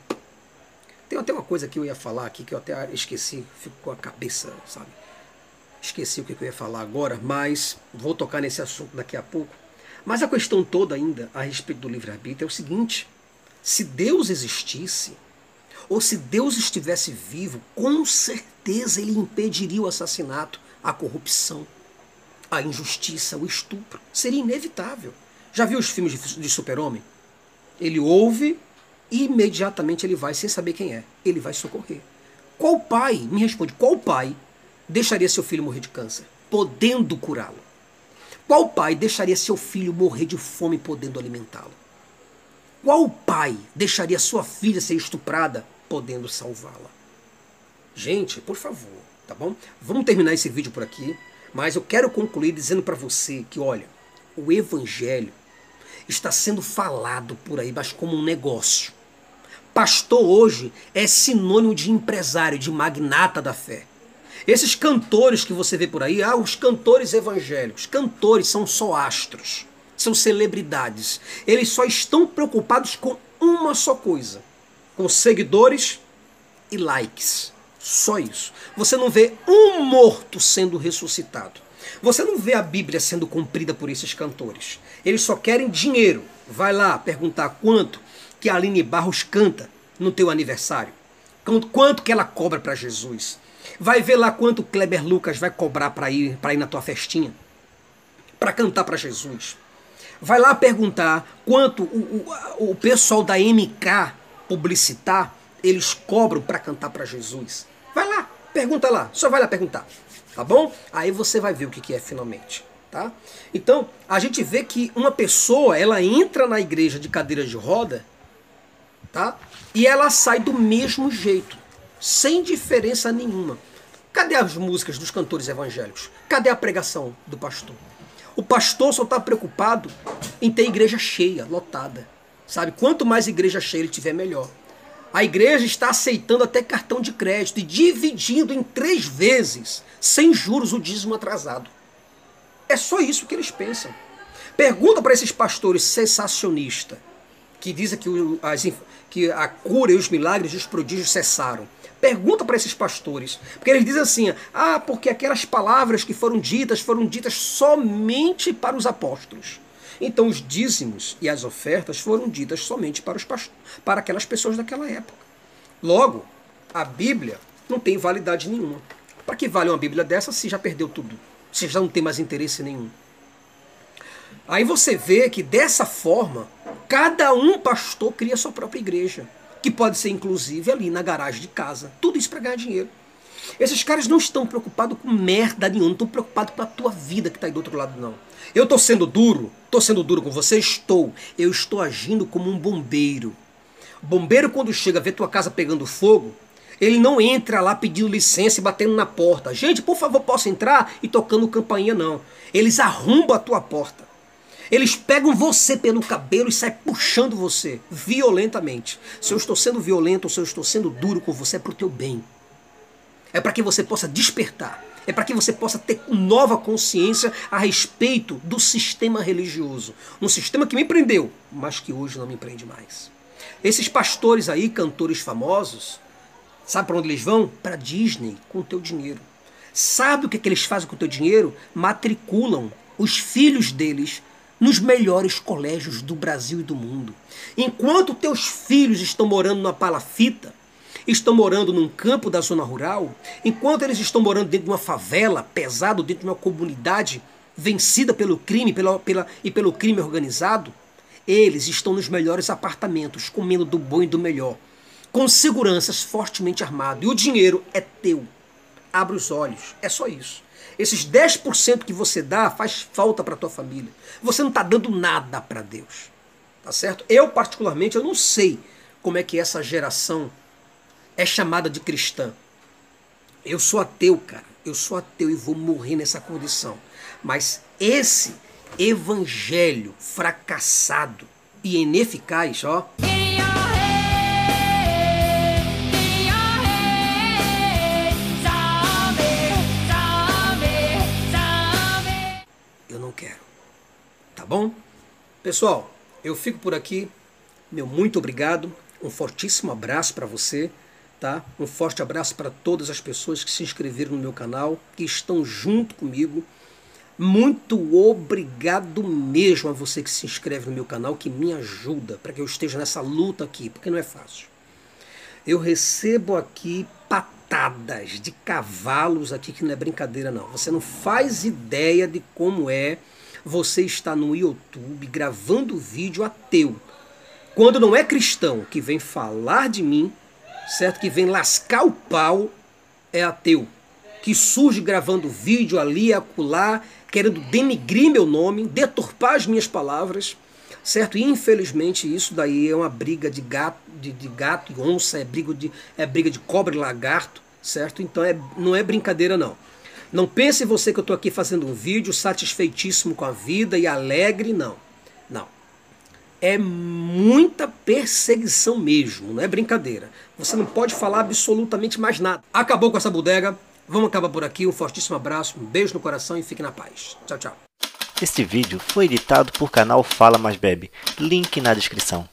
Tem até uma coisa que eu ia falar aqui que eu até esqueci, fico com a cabeça, sabe? Esqueci o que eu ia falar agora, mas vou tocar nesse assunto daqui a pouco. Mas a questão toda ainda a respeito do livre-arbítrio é o seguinte: se Deus existisse, ou se Deus estivesse vivo, com certeza ele impediria o assassinato, a corrupção, a injustiça, o estupro. Seria inevitável. Já viu os filmes de super-homem? Ele ouve e imediatamente ele vai, sem saber quem é. Ele vai socorrer. Qual pai, me responde, qual pai deixaria seu filho morrer de câncer, podendo curá-lo? Qual pai deixaria seu filho morrer de fome, podendo alimentá-lo? Qual pai deixaria sua filha ser estuprada, podendo salvá-la. Gente, por favor, tá bom? Vamos terminar esse vídeo por aqui, mas eu quero concluir dizendo para você que, olha, o evangelho está sendo falado por aí, mas como um negócio. Pastor hoje é sinônimo de empresário, de magnata da fé. Esses cantores que você vê por aí, ah, os cantores evangélicos, cantores são só astros, são celebridades. Eles só estão preocupados com uma só coisa: com seguidores e likes. Só isso. Você não vê um morto sendo ressuscitado. Você não vê a Bíblia sendo cumprida por esses cantores. Eles só querem dinheiro. Vai lá perguntar quanto que a Aline Barros canta no teu aniversário. Quanto que ela cobra para Jesus. Vai ver lá quanto Kleber Lucas vai cobrar para ir, ir na tua festinha. Para cantar para Jesus. Vai lá perguntar quanto o, o, o pessoal da MK publicitar, eles cobram para cantar para Jesus. Vai lá, Pergunta lá, só vai lá perguntar, tá bom? Aí você vai ver o que, é finalmente. Tá? Então, a gente vê que uma pessoa, ela entra na igreja de cadeira de roda, tá? E ela sai do mesmo jeito, sem diferença nenhuma. Cadê as músicas dos cantores evangélicos? Cadê a pregação do pastor? O pastor só está preocupado em ter igreja cheia, lotada. Sabe? Quanto mais igreja cheia ele tiver, melhor. A igreja está aceitando até cartão de crédito e dividindo em três vezes, sem juros, o dízimo atrasado. É só isso que eles pensam. Pergunta para esses pastores sensacionistas, que dizem que, as, que a cura e os milagres e os prodígios cessaram. Pergunta para esses pastores, porque eles dizem assim: ah, porque aquelas palavras que foram ditas foram ditas somente para os apóstolos. Então os dízimos e as ofertas foram ditas somente para, os para aquelas pessoas daquela época. Logo, a Bíblia não tem validade nenhuma. Para que vale uma Bíblia dessa se já perdeu tudo? Você já não tem mais interesse nenhum. Aí você vê que dessa forma, cada um pastor cria sua própria igreja, que pode ser inclusive ali na garagem de casa. Tudo isso para ganhar dinheiro. Esses caras não estão preocupados com merda nenhuma, não estão preocupados com a tua vida que está aí do outro lado, não. Eu estou sendo duro? Estou sendo duro com você? Estou. Eu estou agindo como um bombeiro. Bombeiro, quando chega a ver tua casa pegando fogo, ele não entra lá pedindo licença e batendo na porta. Gente, por favor, posso entrar? E tocando campainha, não. Eles arrombam a tua porta. Eles pegam você pelo cabelo e saem puxando você violentamente. Se eu estou sendo violento ou se eu estou sendo duro com você, é para o teu bem. É para que você possa despertar. É para que você possa ter nova consciência a respeito do sistema religioso. Um sistema que me prendeu, mas que hoje não me prende mais. Esses pastores aí, cantores famosos, Sabe para onde eles vão? Para Disney com o teu dinheiro. Sabe o que, que eles fazem com o teu dinheiro? Matriculam os filhos deles nos melhores colégios do Brasil e do mundo. Enquanto teus filhos estão morando numa palafita, estão morando num campo da zona rural, enquanto eles estão morando dentro de uma favela, pesado dentro de uma comunidade vencida pelo crime pela, pela, e pelo crime organizado, eles estão nos melhores apartamentos, comendo do bom e do melhor com seguranças fortemente armado. E o dinheiro é teu. Abre os olhos. É só isso. Esses 10% que você dá faz falta para tua família. Você não está dando nada para Deus. Tá certo? Eu, particularmente, eu não sei como é que essa geração é chamada de cristã. Eu sou ateu, cara. Eu sou ateu e vou morrer nessa condição. Mas esse evangelho fracassado e ineficaz, ó. bom? Pessoal, eu fico por aqui. Meu muito obrigado. Um fortíssimo abraço para você, tá? Um forte abraço para todas as pessoas que se inscreveram no meu canal, que estão junto comigo. Muito obrigado mesmo a você que se inscreve no meu canal, que me ajuda para que eu esteja nessa luta aqui, porque não é fácil. Eu recebo aqui patadas de cavalos aqui que não é brincadeira não. Você não faz ideia de como é você está no YouTube gravando vídeo ateu. Quando não é cristão que vem falar de mim, certo? Que vem lascar o pau, é ateu. Que surge gravando vídeo ali acolá, querendo denigrir meu nome, deturpar as minhas palavras, certo? E infelizmente isso daí é uma briga de gato, de, de gato e onça, é briga de, é briga de cobra e lagarto, certo? Então é, não é brincadeira não. Não pense você que eu estou aqui fazendo um vídeo satisfeitíssimo com a vida e alegre, não. Não. É muita perseguição mesmo, não é brincadeira. Você não pode falar absolutamente mais nada. Acabou com essa bodega. Vamos acabar por aqui. Um fortíssimo abraço, um beijo no coração e fique na paz. Tchau, tchau. Este vídeo foi editado por canal Fala Mais Bebe. Link na descrição.